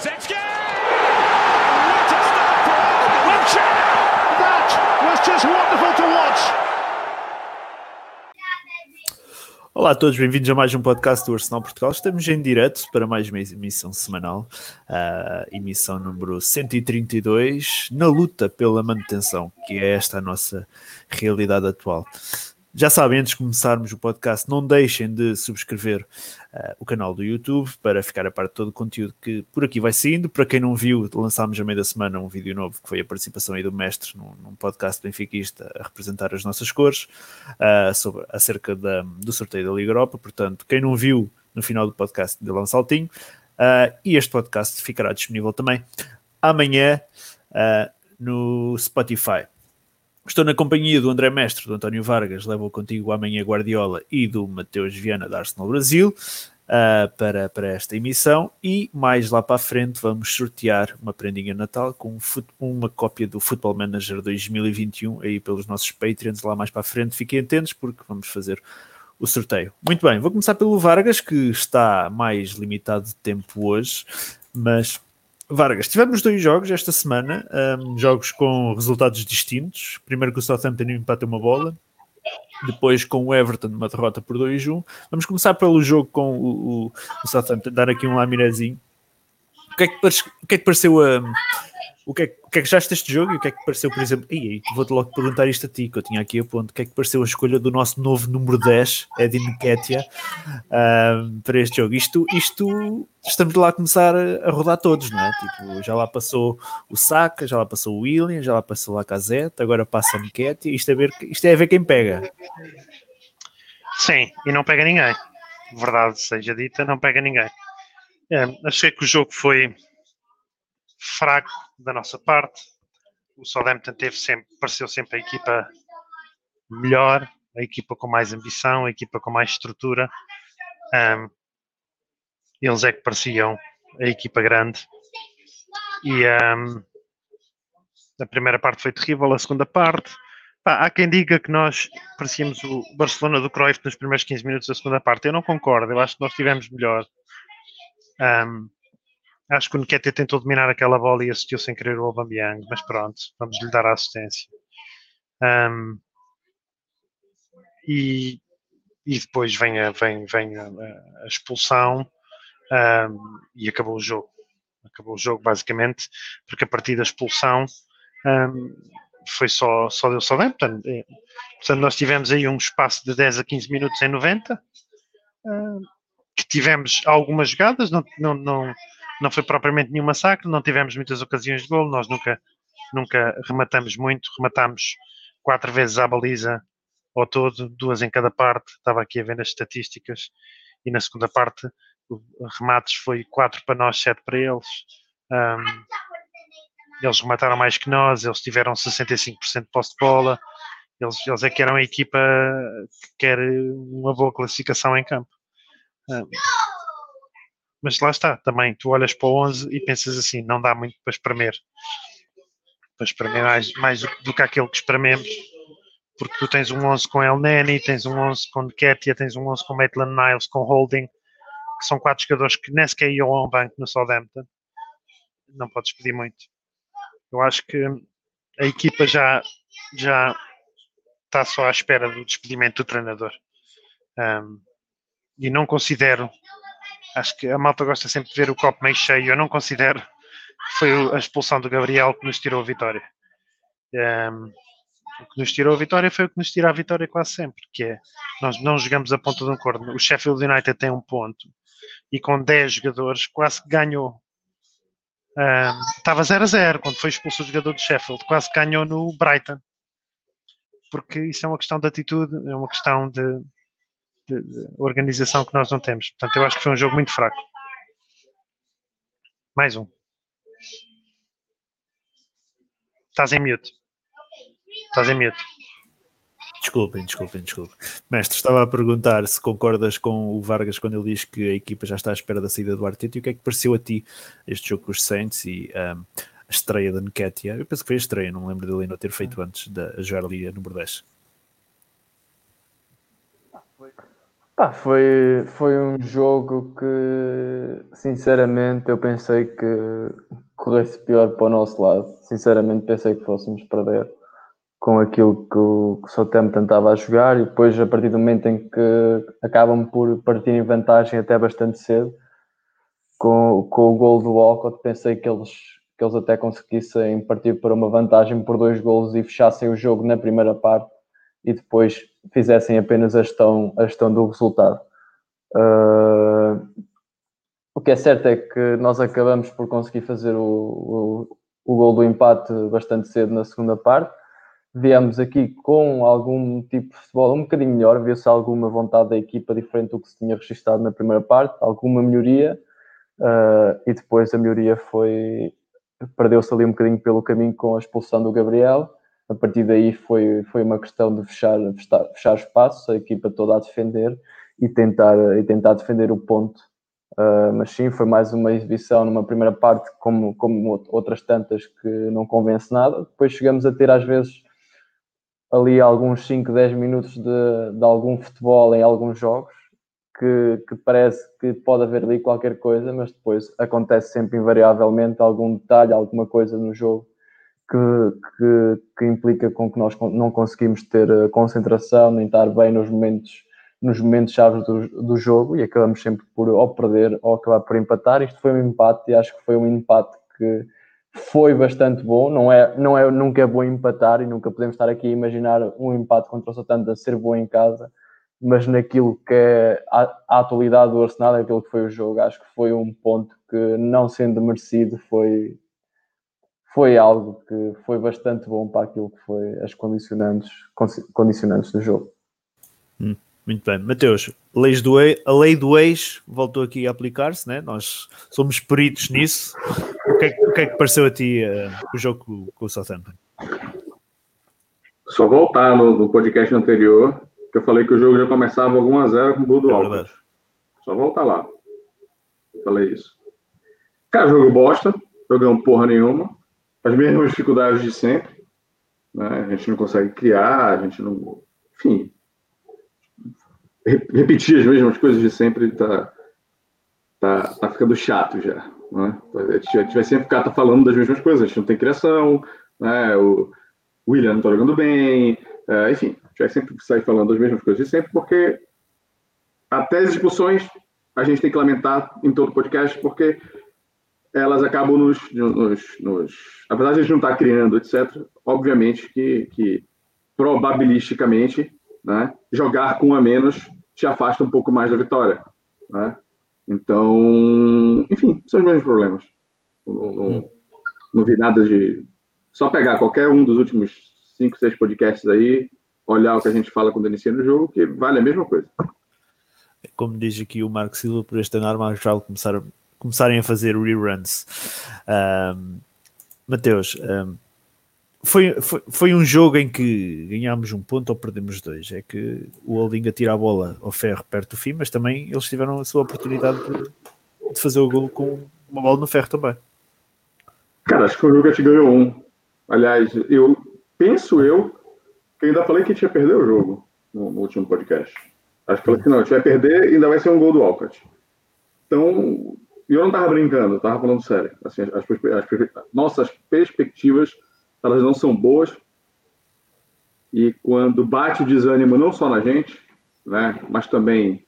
Kulusevski! What a start for Arsenal! That was just wonderful to watch. Olá a todos, bem-vindos a mais um podcast do Arsenal Portugal. Estamos em direto para mais uma emissão semanal, a emissão número 132, na luta pela manutenção, que é esta a nossa realidade atual. Já sabem, antes de começarmos o podcast, não deixem de subscrever uh, o canal do YouTube para ficar a parte de todo o conteúdo que por aqui vai saindo. Para quem não viu, lançámos a meio da semana um vídeo novo que foi a participação aí do mestre num, num podcast benfiquista a representar as nossas cores uh, sobre, acerca da, do sorteio da Liga Europa. Portanto, quem não viu no final do podcast, de lá um saltinho. Uh, e este podcast ficará disponível também amanhã no Spotify. Estou na companhia do André Mestre, do António Vargas, levo contigo amanhã Guardiola e do Mateus Viana da Arsenal Brasil uh, para, para esta emissão e mais lá para a frente vamos sortear uma prendinha Natal com uma cópia do Football Manager 2021 aí pelos nossos Patreons lá mais para a frente. Fiquem atentos porque vamos fazer o sorteio. Muito bem, vou começar pelo Vargas que está mais limitado de tempo hoje, mas Vargas, tivemos dois jogos esta semana, um, jogos com resultados distintos. Primeiro com o Southampton empata uma bola, depois com o Everton uma derrota por 2-1. Vamos começar pelo jogo com o, o, o Southampton, dar aqui um laminezinho. O que é que, o que, é que pareceu a. Um, o que, é, o que é que achaste deste jogo e o que é que pareceu, por exemplo, e vou-te logo perguntar isto a ti, que eu tinha aqui a ponto, o que é que pareceu a escolha do nosso novo número 10, Edin Ketia, um, para este jogo? Isto, isto, estamos lá a começar a rodar todos, não é? Tipo, já lá passou o Saka, já lá passou o William, já lá passou a Caseta, agora passa a Ketia, isto, é ver, isto é a ver quem pega. Sim, e não pega ninguém. Verdade seja dita, não pega ninguém. É, achei que o jogo foi fraco da nossa parte. O Southampton teve sempre, pareceu sempre a equipa melhor, a equipa com mais ambição, a equipa com mais estrutura. Um, eles é que pareciam a equipa grande. E um, a primeira parte foi terrível, a segunda parte. Pá, há quem diga que nós parecíamos o Barcelona do Cruyff nos primeiros 15 minutos da segunda parte. Eu não concordo, eu acho que nós tivemos melhor. Um, Acho que o Nketiah tentou dominar aquela bola e assistiu sem querer o Aubameyang, mas pronto, vamos lhe dar a assistência. Um, e, e depois vem a, vem, vem a, a expulsão um, e acabou o jogo. Acabou o jogo basicamente, porque a partir da expulsão um, foi só, só deu Southampton. Portanto, nós tivemos aí um espaço de 10 a 15 minutos em 90, que tivemos algumas jogadas, não, não, não não foi propriamente nenhum massacre, não tivemos muitas ocasiões de gol, nós nunca, nunca rematamos muito, rematámos quatro vezes à baliza ao todo, duas em cada parte, estava aqui a ver as estatísticas, e na segunda parte remates foi quatro para nós, sete para eles. Um, eles remataram mais que nós, eles tiveram 65% de posse de bola, eles, eles é que eram a equipa que quer uma boa classificação em campo. Um, mas lá está, também tu olhas para o 11 e pensas assim, não dá muito para espremer. Para espremer mais, mais do que aquele que esprememos, porque tu tens um 11 com El Neni, tens um 11 com Ketia, tens um 11 com Maitland Niles, com Holding, que são quatro jogadores que nem sequer iam ao banco no Southampton. Não podes pedir muito. Eu acho que a equipa já, já está só à espera do despedimento do treinador. Um, e não considero Acho que a malta gosta sempre de ver o copo meio cheio. Eu não considero que foi a expulsão do Gabriel que nos tirou a vitória. Um, o que nos tirou a vitória foi o que nos tira a vitória quase sempre, que é nós não jogamos a ponta de um corno. O Sheffield United tem um ponto e com 10 jogadores quase que ganhou. Um, estava 0 a 0 quando foi expulso o jogador do Sheffield, quase que ganhou no Brighton. Porque isso é uma questão de atitude, é uma questão de, de, de organização que nós não temos. Portanto, eu acho que foi um jogo muito fraco. Mais um. Estás em mute. Estás em mute. Desculpem, desculpem, desculpem. Mestre, estava a perguntar se concordas com o Vargas quando ele diz que a equipa já está à espera da saída do Arteta e o que é que pareceu a ti este jogo com os Saints e um, a estreia da Nketiah? Eu penso que foi a estreia, não me lembro dele ainda ter feito antes da jogar ali número 10. Pá, foi, foi um jogo que, sinceramente, eu pensei que corresse pior para o nosso lado. Sinceramente, pensei que fôssemos perder com aquilo que o, que o Southampton tentava a jogar e depois a partir do momento em que acabam por partir em vantagem até bastante cedo com, com o gol do Alcott, pensei que eles, que eles até conseguissem partir para uma vantagem por dois golos e fechassem o jogo na primeira parte e depois fizessem apenas a gestão, a gestão do resultado. Uh, o que é certo é que nós acabamos por conseguir fazer o, o, o gol do empate bastante cedo na segunda parte. Viemos aqui com algum tipo de futebol um bocadinho melhor, viu-se alguma vontade da equipa diferente do que se tinha registrado na primeira parte, alguma melhoria, uh, e depois a melhoria foi. perdeu-se ali um bocadinho pelo caminho com a expulsão do Gabriel a partir daí foi, foi uma questão de fechar, fechar, fechar espaços, a equipa toda a defender e tentar, e tentar defender o ponto. Uh, mas sim, foi mais uma exibição numa primeira parte, como, como outras tantas que não convence nada. Depois chegamos a ter, às vezes, ali alguns 5, 10 minutos de, de algum futebol em alguns jogos, que, que, parece que pode haver ali qualquer coisa, mas depois acontece sempre invariavelmente algum detalhe, alguma coisa no jogo que, que, que, implica com que nós não conseguimos ter eh, concentração nem estar bem nos momentos nos momentos chaves do, do jogo e acabamos sempre por ou perder ou acabar por empatar. Isto foi um empate e acho que foi um empate que foi bastante bom. Não é, não é nunca é bom empatar e nunca podemos estar aqui a imaginar um empate contra o Santana ser bom em casa, mas naquilo que é a, a atualidade do Arsenal, é aquilo que foi o jogo, acho que foi um ponto que, não sendo merecido, foi, foi algo que foi bastante bom para aquilo que foi as condicionantes, condicionantes do jogo. Hum, muito bem. Mateus, leis do ex, a lei do ex voltou aqui a aplicar-se, né? nós somos peritos nisso. O que é, o que, é que pareceu a ti uh, o jogo com, com o Southampton? Só voltar no, no, podcast anterior, que eu falei que o jogo já começava algum a zero com o do é Só voltar lá. Eu falei isso. Cara, jogo bosta, jogamos porra nenhuma as mesmas dificuldades de sempre. Né? A gente não consegue criar, a gente não. Enfim. Repetir as mesmas coisas de sempre está tá, tá ficando chato já. Né? A, gente, vai sempre ficar tá falando das mesmas coisas, a gente não tem criação, né? o William não está jogando bem, é, enfim, a gente vai sempre sair falando das mesmas coisas de sempre, porque até as discussões a gente tem que lamentar em todo podcast, porque elas acabam nos, nos, nos, apesar de a gente não estar criando, etc., obviamente que, que probabilisticamente, né, jogar com a menos te afasta um pouco mais da vitória, né? Então, enfim, são os mesmos problemas. Não, não, não, vi nada de. Só pegar qualquer um dos últimos cinco, seis podcasts aí, olhar o que a gente fala quando inicia no jogo, que vale a mesma coisa. Como diz aqui o Marco Silva, por este ano já começar começarem a fazer reruns. Um, Mateus, um, foi, foi, foi um jogo em que ganhámos um ponto ou perdemos dois. É que o Holding atira a bola ao ferro perto do fim, mas também eles tiveram a sua oportunidade de, de fazer o gol com uma bola no ferro também. Cara, acho que a gente ganhou um. Aliás, eu penso eu que ainda falei que a gente ia perder o jogo no, no último podcast. Acho que falei que não, a gente vai perder e ainda vai ser um gol do Alcott. Então, e eu não estava brincando, eu tava falando sério. Assim, as, as, as, nossas perspectivas, elas não são boas. E quando bate o desânimo não só na gente, né, mas também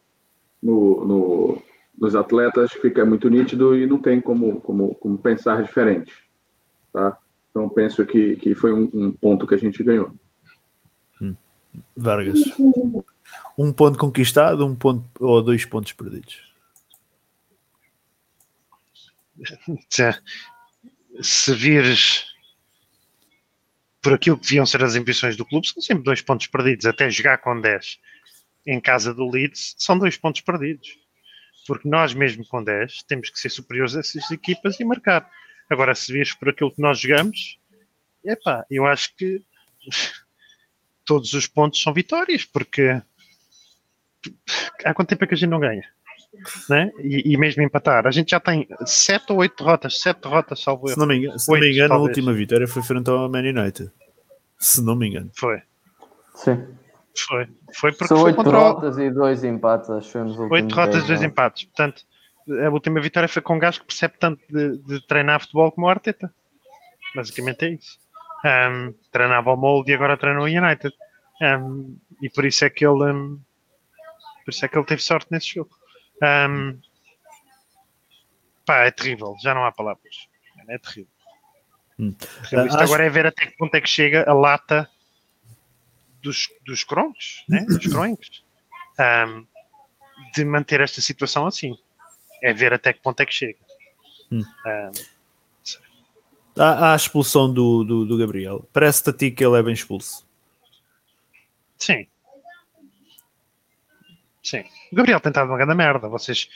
no, no, nos atletas, fica muito nítido e não tem como, como, como pensar diferente. Tá? Então, penso que, que foi um, um ponto que a gente ganhou. Hum. Vargas. Um ponto conquistado, um ponto ou dois pontos perdidos? Se vires por aquilo que deviam ser as ambições do clube, são sempre dois pontos perdidos. Até jogar com 10 em casa do Leeds, são dois pontos perdidos. Porque nós, mesmo com 10, temos que ser superiores a essas equipas e marcar. Agora, se vires por aquilo que nós jogamos, epá, eu acho que todos os pontos são vitórias, porque há quanto tempo é que a gente não ganha? Né? E, e, mesmo empatar. A gente já tem sete ou oito derrotas, sete derrotas, salvo Se não me engano, se não me engano a última vitória foi frente ao Man United. Se não me engano. Foi. Sim. Foi. Foi porque São foi oito contra o, derrotas e dois empates, acho eu, nos últimos oito derrotas e dez dois jogos. empates. Portanto, a última vitória foi com um gajo que percebe tanto de, de treinar futebol como o Arteta. Basicamente é isso. Um, treinava o Molde e agora treina o United. Um, e por isso é que ele um, por isso é que ele teve sorte nesse jogo. Um, pá, é terrível, já não há palavras. É terrível. Hum. Terrível. Isto Ah, agora é ver até que ponto é que chega a lata dos, dos croncos, né? dos croncos, um, de manter esta situação assim. É ver até que ponto é que chega. Hum. Um, Há, há a expulsão do, do, do Gabriel. Parece-te a ti que ele é bem expulso. sim. Sim. O Gabriel tem estado uma grande merda. Vocês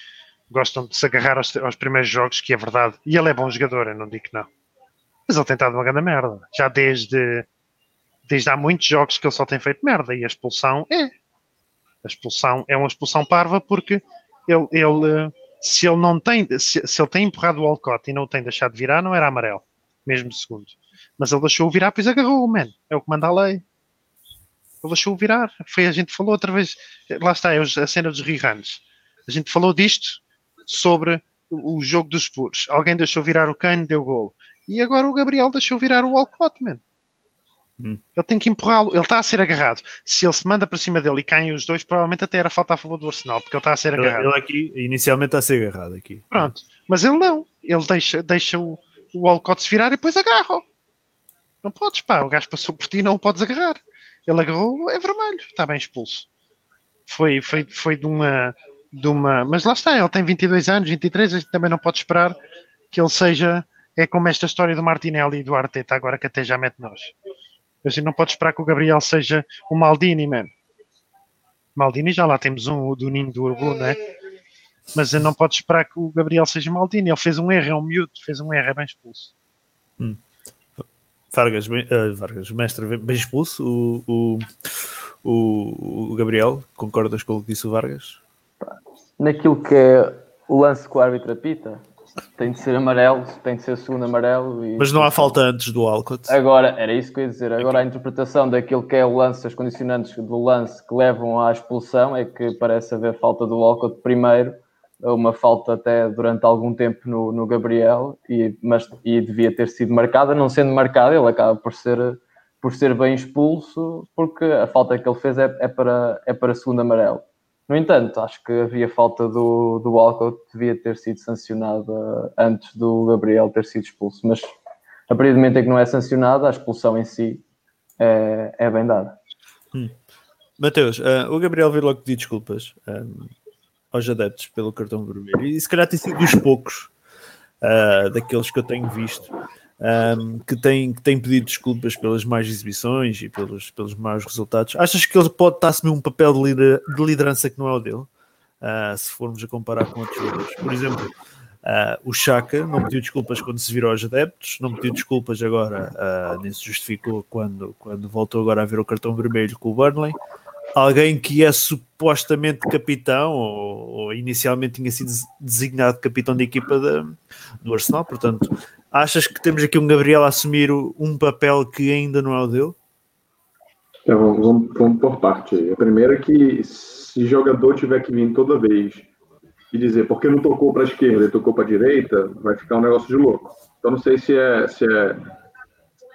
gostam de se agarrar aos, aos primeiros jogos, que é verdade. E ele é bom jogador, eu não digo que não. Mas ele tem estado uma grande merda. Já desde, desde há muitos jogos que ele só tem feito merda. E a expulsão é. A expulsão é uma expulsão parva porque ele, ele, se ele não tem, se, se ele tem empurrado o Alcott e não o tem deixado virar, não era amarelo, mesmo segundo. Mas ele deixou-o virar, pois agarrou, man. É o que manda a lei. Ele deixou-o virar. Foi, a gente falou outra vez, lá está, é a cena dos reruns. A gente falou disto sobre o o jogo dos Spurs. Alguém deixou virar o Kane, deu gol. E agora o Gabriel deixou virar o Alcott, man. Hum. Ele tem que empurrá-lo. Ele está a ser agarrado. Se ele se manda para cima dele e caem os dois, provavelmente até era falta a favor do Arsenal, porque ele está a ser Ele, agarrado. ele aqui, inicialmente, está a ser agarrado aqui. Pronto. Mas ele não. Ele deixa, deixa o, o Alcott se virar e depois agarra. Não podes, pá. O gajo passou por ti não o podes agarrar. Ele agarrou, é vermelho. Está bem expulso. Foi, foi, foi de uma, de uma. Mas lá está, ele tem 22 anos, 23. A gente também não pode esperar que ele seja. É como esta história do Martinelli e do Arteta, agora que até já mete nós. A gente não pode esperar que o Gabriel seja o Maldini, man. Maldini já lá temos um do Ninho do Urbu, não é? Mas não pode esperar que o Gabriel seja Maldini. Ele fez um erro, é um miúdo, fez um erro, é bem expulso. Vargas, eh, Vargas, mestre, bem expulso. O, o, o, Gabriel, concordas com o que disse o Vargas? Naquilo que é o lance que o árbitro apita, tem de ser amarelo, tem de ser segundo amarelo. E... Mas não há falta antes do Alcott. Agora, era isso que eu ia dizer. Agora, a interpretação daquilo que é o lance, as condicionantes do lance que levam à expulsão é que parece haver falta do Walcott primeiro, uma falta até durante algum tempo no, no Gabriel, e, mas, e devia ter sido marcada. Não sendo marcada, ele acaba por ser, por ser bem expulso, porque a falta que ele fez é, é para, é para segundo amarelo. No entanto, acho que havia falta do, do Walcott, devia ter sido sancionada antes do Gabriel ter sido expulso, mas a partir do momento em que não é sancionada, a expulsão em si é, é bem dada. Mateus, eh, o Gabriel veio logo pedir desculpas eh, aos adeptos pelo cartão vermelho. E se calhar tem sido dos poucos eh, daqueles que eu tenho visto ehm, que, tem, que tem pedido desculpas pelas más exibições e pelos, pelos maus resultados. Achas que ele pode estar a assumir um papel de, lider- de liderança que não é o dele? Ah, se formos a comparar com outros jogadores. Por exemplo, ah, o Chaka não pediu desculpas quando se virou aos adeptos, não pediu desculpas agora, ah, nem se justificou quando, quando voltou agora a ver o cartão vermelho com o Burnley. Alguém que é supostamente capitão, ou, ou inicialmente tinha sido designado capitão da equipa do Arsenal, portanto, achas que temos aqui um Gabriel a assumir um papel que ainda não é o dele? Então, vamos, vamos, por parte. A primeira é que se jogador tiver que vir toda vez e dizer porque não tocou para a esquerda e tocou para a direita, vai ficar um negócio de louco. Então não sei se é, se é,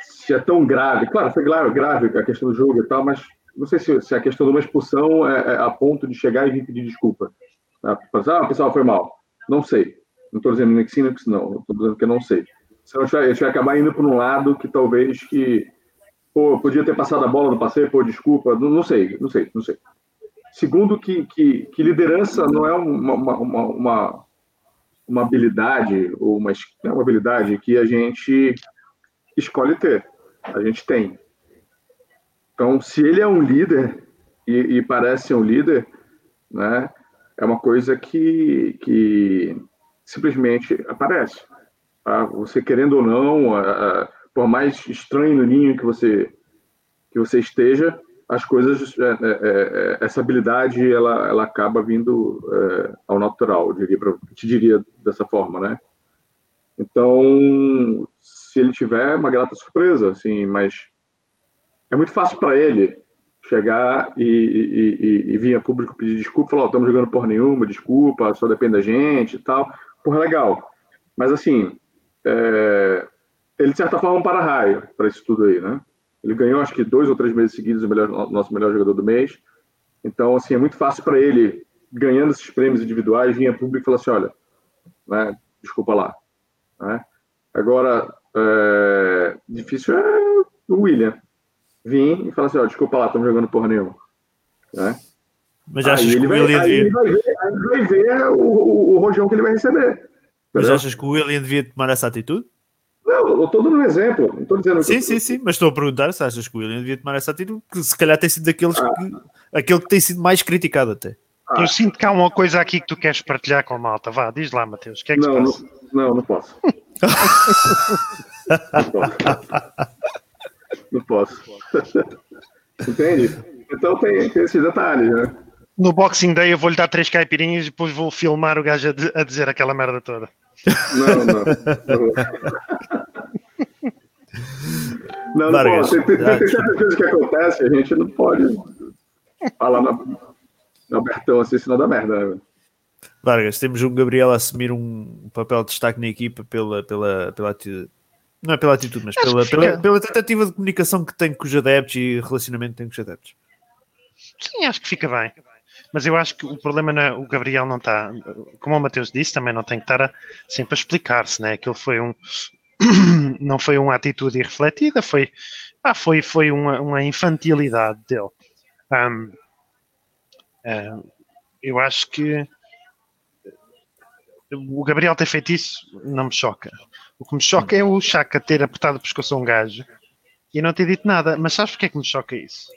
se é tão grave. Claro, foi grave, grave a questão do jogo e tal, mas não sei se, se a questão de uma expulsão é, é a ponto de chegar e vir pedir desculpa. Ah, ah, pessoal, foi mal. Não sei. Não estou dizendo que sim, nem que não. Estou dizendo que não sei. Senão a gente vai, a gente vai acabar indo por um lado que talvez que pô, podia ter passado a bola, não passei, pô, desculpa, não, não sei, não sei, não sei. Segundo, que, que, que liderança não é uma, uma, uma, uma, habilidade, ou uma, é uma habilidade que a gente escolhe ter, a gente tem. Então, se ele é um líder, e, e parece ser um líder, né, é uma coisa que, que simplesmente aparece. tá? Você querendo ou não, a- a- por mais estranho no ninho que você que você esteja, as coisas, é, é, é, essa habilidade, ela, ela acaba vindo é, ao natural, eu diria, pra, te diria dessa forma, né? Então, se ele tiver, é uma grata surpresa, assim, mas é muito fácil para ele chegar e, e, e, e vir a público pedir desculpa, falar, oh, estamos jogando porra nenhuma, desculpa, só depende da gente e tal. Porra, legal. Mas assim, é, ele de certa forma é um para-raio para isso tudo aí, né? Ele ganhou acho que dois ou três meses seguidos o melhor, nosso melhor jogador do mês. Então, assim, é muito fácil para ele, ganhando esses prêmios individuais, vir a público e falar assim, olha, né, desculpa lá. Né? Agora, é, difícil é o William vir e falar assim, ó, desculpa lá, estamos jogando porra nenhuma. Né? Mas achas que o vai, William devia... devia... vai ver, aí vai ver o, o, o rojão que ele vai receber. Mas Entendeu? achas que o William devia tomar essa atitude? Não, eu estou dando um exemplo. Não estou dizendo Sim, que... sim, sim, mas estou a perguntar se achas que o William devia tomar essa atitude, que se calhar tem sido daqueles que, aquele que tem sido mais criticado até. Eu sinto que há uma coisa aqui que tu queres partilhar com a malta. Vá, diz lá, Mateus. O que é que Não, se passa? não, não, não posso. não posso. Entende? Então tem, tem esses detalhes, né? No Boxing Day eu vou-lhe dar três caipirinhas e depois vou filmar o gajo a, di- a dizer aquela merda toda. Não, não. Não, não, Vargas, pode. Tem, tem, tem certas coisas que acontecem, a gente não pode falar na, na abertão assim, senão dá merda. Né? Vargas, temos um Gabriel a assumir um papel de destaque na equipa pela, pela, pela atitude. Não é pela atitude, mas pela, pela, pela tentativa de comunicação que tem com os adeptos e relacionamento que tem com os adeptos. Sim, acho que fica bem. Mas eu acho que o problema não é, o Gabriel não está, como o Mateus disse, também não tem que estar a- sempre a explicar-se, né? Aquilo foi um, não foi uma atitude irrefletida, foi, pá, foi, foi uma, uma infantilidade dele. Ahm, ah, eu acho que o Gabriel ter feito isso não me choca. O que me choca é o Chaka ter apertado o pescoço a um gajo e não ter dito nada. Mas sabes porque é que me choca isso?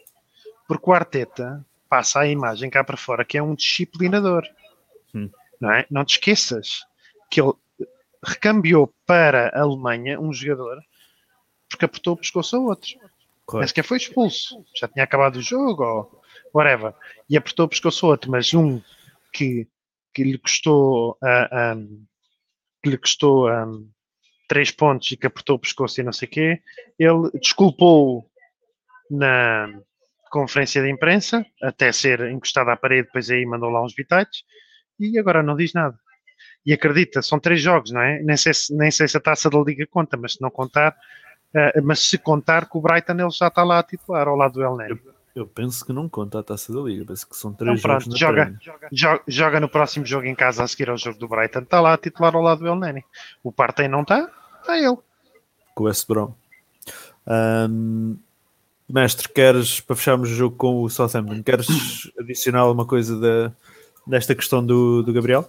Porque o Arteta passa a imagem cá para fora que é um disciplinador. Hum. Não é? Não te esqueças que ele recambiou para a Alemanha um jogador porque apertou o pescoço a outro. Nem Correto. sequer foi expulso. Já tinha acabado o jogo ou whatever. E apertou o pescoço a outro, mas um que, que lhe custou ah, ah, que lhe custou ah, três pontos e que apertou o pescoço e não sei o quê, ele desculpou na conferência de imprensa, até ser encostado à parede, depois aí mandou lá uns bitites, e agora não diz nada. E acredita, são três jogos, não é? Nem sei se, nem sei se a taça da Liga conta, mas se não contar, eh, mas se contar que o Brighton ele já está lá a titular ao lado do El Neni. Eu penso que não conta a taça da Liga, penso que são Então três jogos pronto, na joga, joga, joga no próximo jogo em casa a seguir ao jogo do Brighton, está lá a titular ao lado do El Neni. O Partey não está, está ele. com o West Brom. Ahm, mestre, queres, para fecharmos o jogo com o Southampton, queres adicionar alguma coisa da, desta questão do, do Gabriel?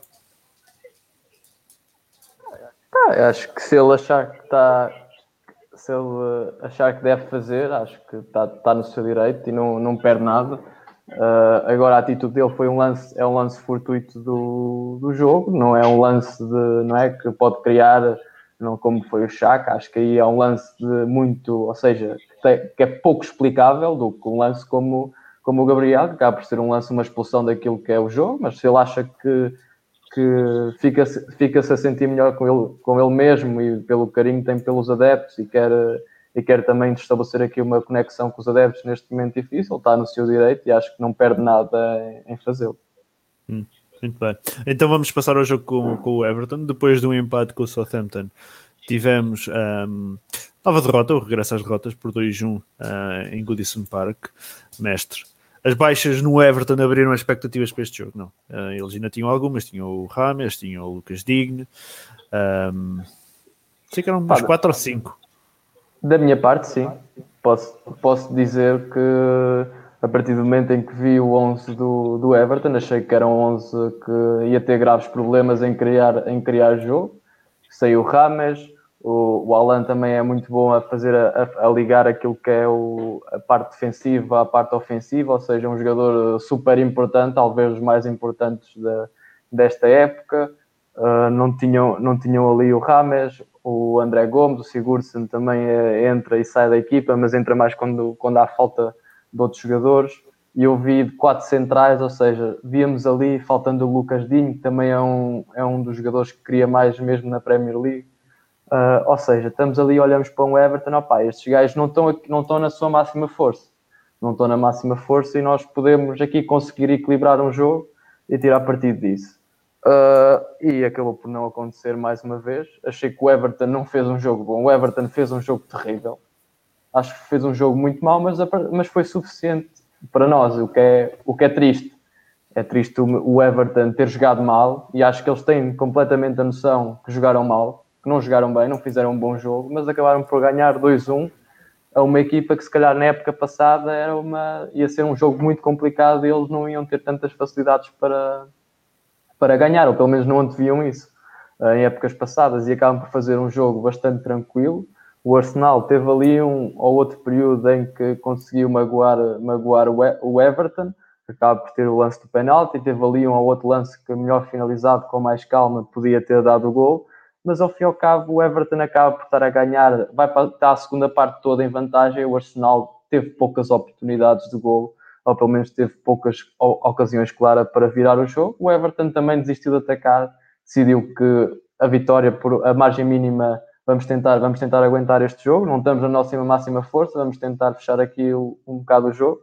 Ah, acho que se ele achar que está. Se ele eh, achar que deve fazer, acho que está, está no seu direito e não, não perde nada. Ah, agora a atitude dele foi um lance, é um lance fortuito do, do jogo, não é um lance de, não é que pode criar, não como foi o Chaka, acho que aí é um lance de muito, ou seja, que, tem- que é pouco explicável do que um lance como, como o Gabriel, que acaba por ser um lance, uma expulsão daquilo que é o jogo, mas se ele acha que que fica-se fica a sentir melhor com ele, com ele mesmo e pelo carinho que tem pelos adeptos e quer, e quer também estabelecer aqui uma conexão com os adeptos neste momento difícil, está no seu direito e acho que não perde nada em, em fazê-lo. Muito bem. Então vamos passar ao jogo com, com o Everton. Depois de um empate com o Southampton, tivemos ahm, nova derrota, o regresso às derrotas por 2-1 ah, em Goodison Park. Mestre, as baixas no Everton abriram as expectativas para este jogo, não? Ah, eles ainda tinham algumas, tinham o Rames, tinham o Lucas Digne, ahm, sei que eram umas Pá, 4 ou 5. Da minha parte, sim. Posso, posso dizer que a partir do momento em que vi o 11 do, do Everton, achei que era um 11 que ia ter graves problemas em criar, em criar jogo. Saiu o Rames, o, o Alan também é muito bom a fazer a, a- ligar aquilo que é o, a parte defensiva à parte ofensiva, ou seja, um jogador super importante, talvez os mais importantes da, desta época. Uh, não, tinham, não tinham ali o Rames, o André Gomes, o Sigurdsson também eh, entra e sai da equipa, mas entra mais quando, quando há falta de outros jogadores. E eu vi quatro centrais, ou seja, víamos ali, faltando o Lucas Dinho, que também é um, é um dos jogadores que queria mais mesmo na Premier League. Uh, ou seja, estamos ali, olhamos para um Everton, opá, estes gajos não estão, aqui- não estão na sua máxima força. não estão na máxima força e nós podemos aqui conseguir equilibrar um jogo e tirar partido disso. Uh, e acabou por não acontecer mais uma vez. Achei que o Everton não fez um jogo bom. O Everton fez um jogo terrível. Acho que fez um jogo muito mau, mas, mas foi suficiente para nós, o que é, o que é triste. É triste o Everton ter jogado mal e acho que eles têm completamente a noção que jogaram mal, que não jogaram bem, não fizeram um bom jogo, mas acabaram por ganhar 2-1 a uma equipa que se calhar na época passada era uma, ia ser um jogo muito complicado e eles não iam ter tantas facilidades para, para ganhar, ou pelo menos não anteviam isso eh, em épocas passadas e acabam por fazer um jogo bastante tranquilo. O Arsenal teve ali um ou outro período em que conseguiu magoar, magoar o Everton, que acaba por ter o lance do penalti, teve ali um ou outro lance que melhor finalizado, com mais calma, podia ter dado o gol, mas ao fim e ao cabo o Everton acaba por estar a ganhar, vai para a segunda parte toda em vantagem, o Arsenal teve poucas oportunidades de gol, ou pelo menos teve poucas ocasiões claras para virar o jogo. O Everton também desistiu de atacar, decidiu que a vitória por a margem mínima vamos tentar, vamos tentar aguentar este jogo, não estamos na nossa máxima força, vamos tentar fechar aqui um bocado o jogo,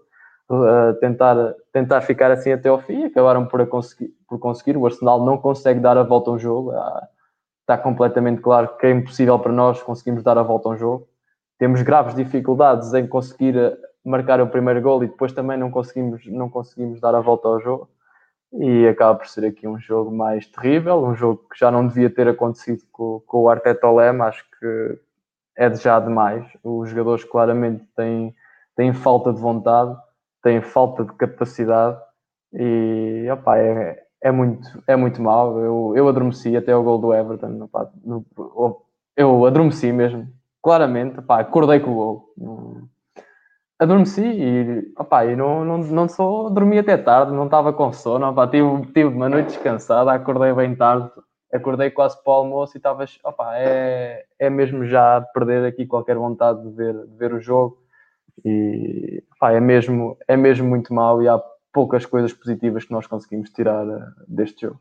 uh, tentar, tentar ficar assim até ao fim, acabaram por, conseguir, por conseguir, o Arsenal não consegue dar a volta ao jogo, está completamente claro que é impossível para nós conseguirmos dar a volta ao jogo, temos graves dificuldades em conseguir marcar o primeiro gol e depois também não conseguimos, não conseguimos dar a volta ao jogo. E acaba por ser aqui um jogo mais terrível, um jogo que já não devia ter acontecido com, com o Arteta Lema, acho que é de já demais. Os jogadores claramente têm, têm falta de vontade, têm falta de capacidade e opa, é, é, muito, é muito mal. Eu, eu adormeci até o gol do Everton. Opa, eu adormeci mesmo, claramente. Opa, acordei com o gol adormeci e, opa, e não, não, não só dormi até tarde, não estava com sono, opa, tive, tive uma noite descansada, acordei bem tarde, acordei quase para o almoço e estava, opa, é, é mesmo já perder aqui qualquer vontade de ver, de ver o jogo e opa, é, mesmo, é mesmo muito mal e há poucas coisas positivas que nós conseguimos tirar eh, deste jogo.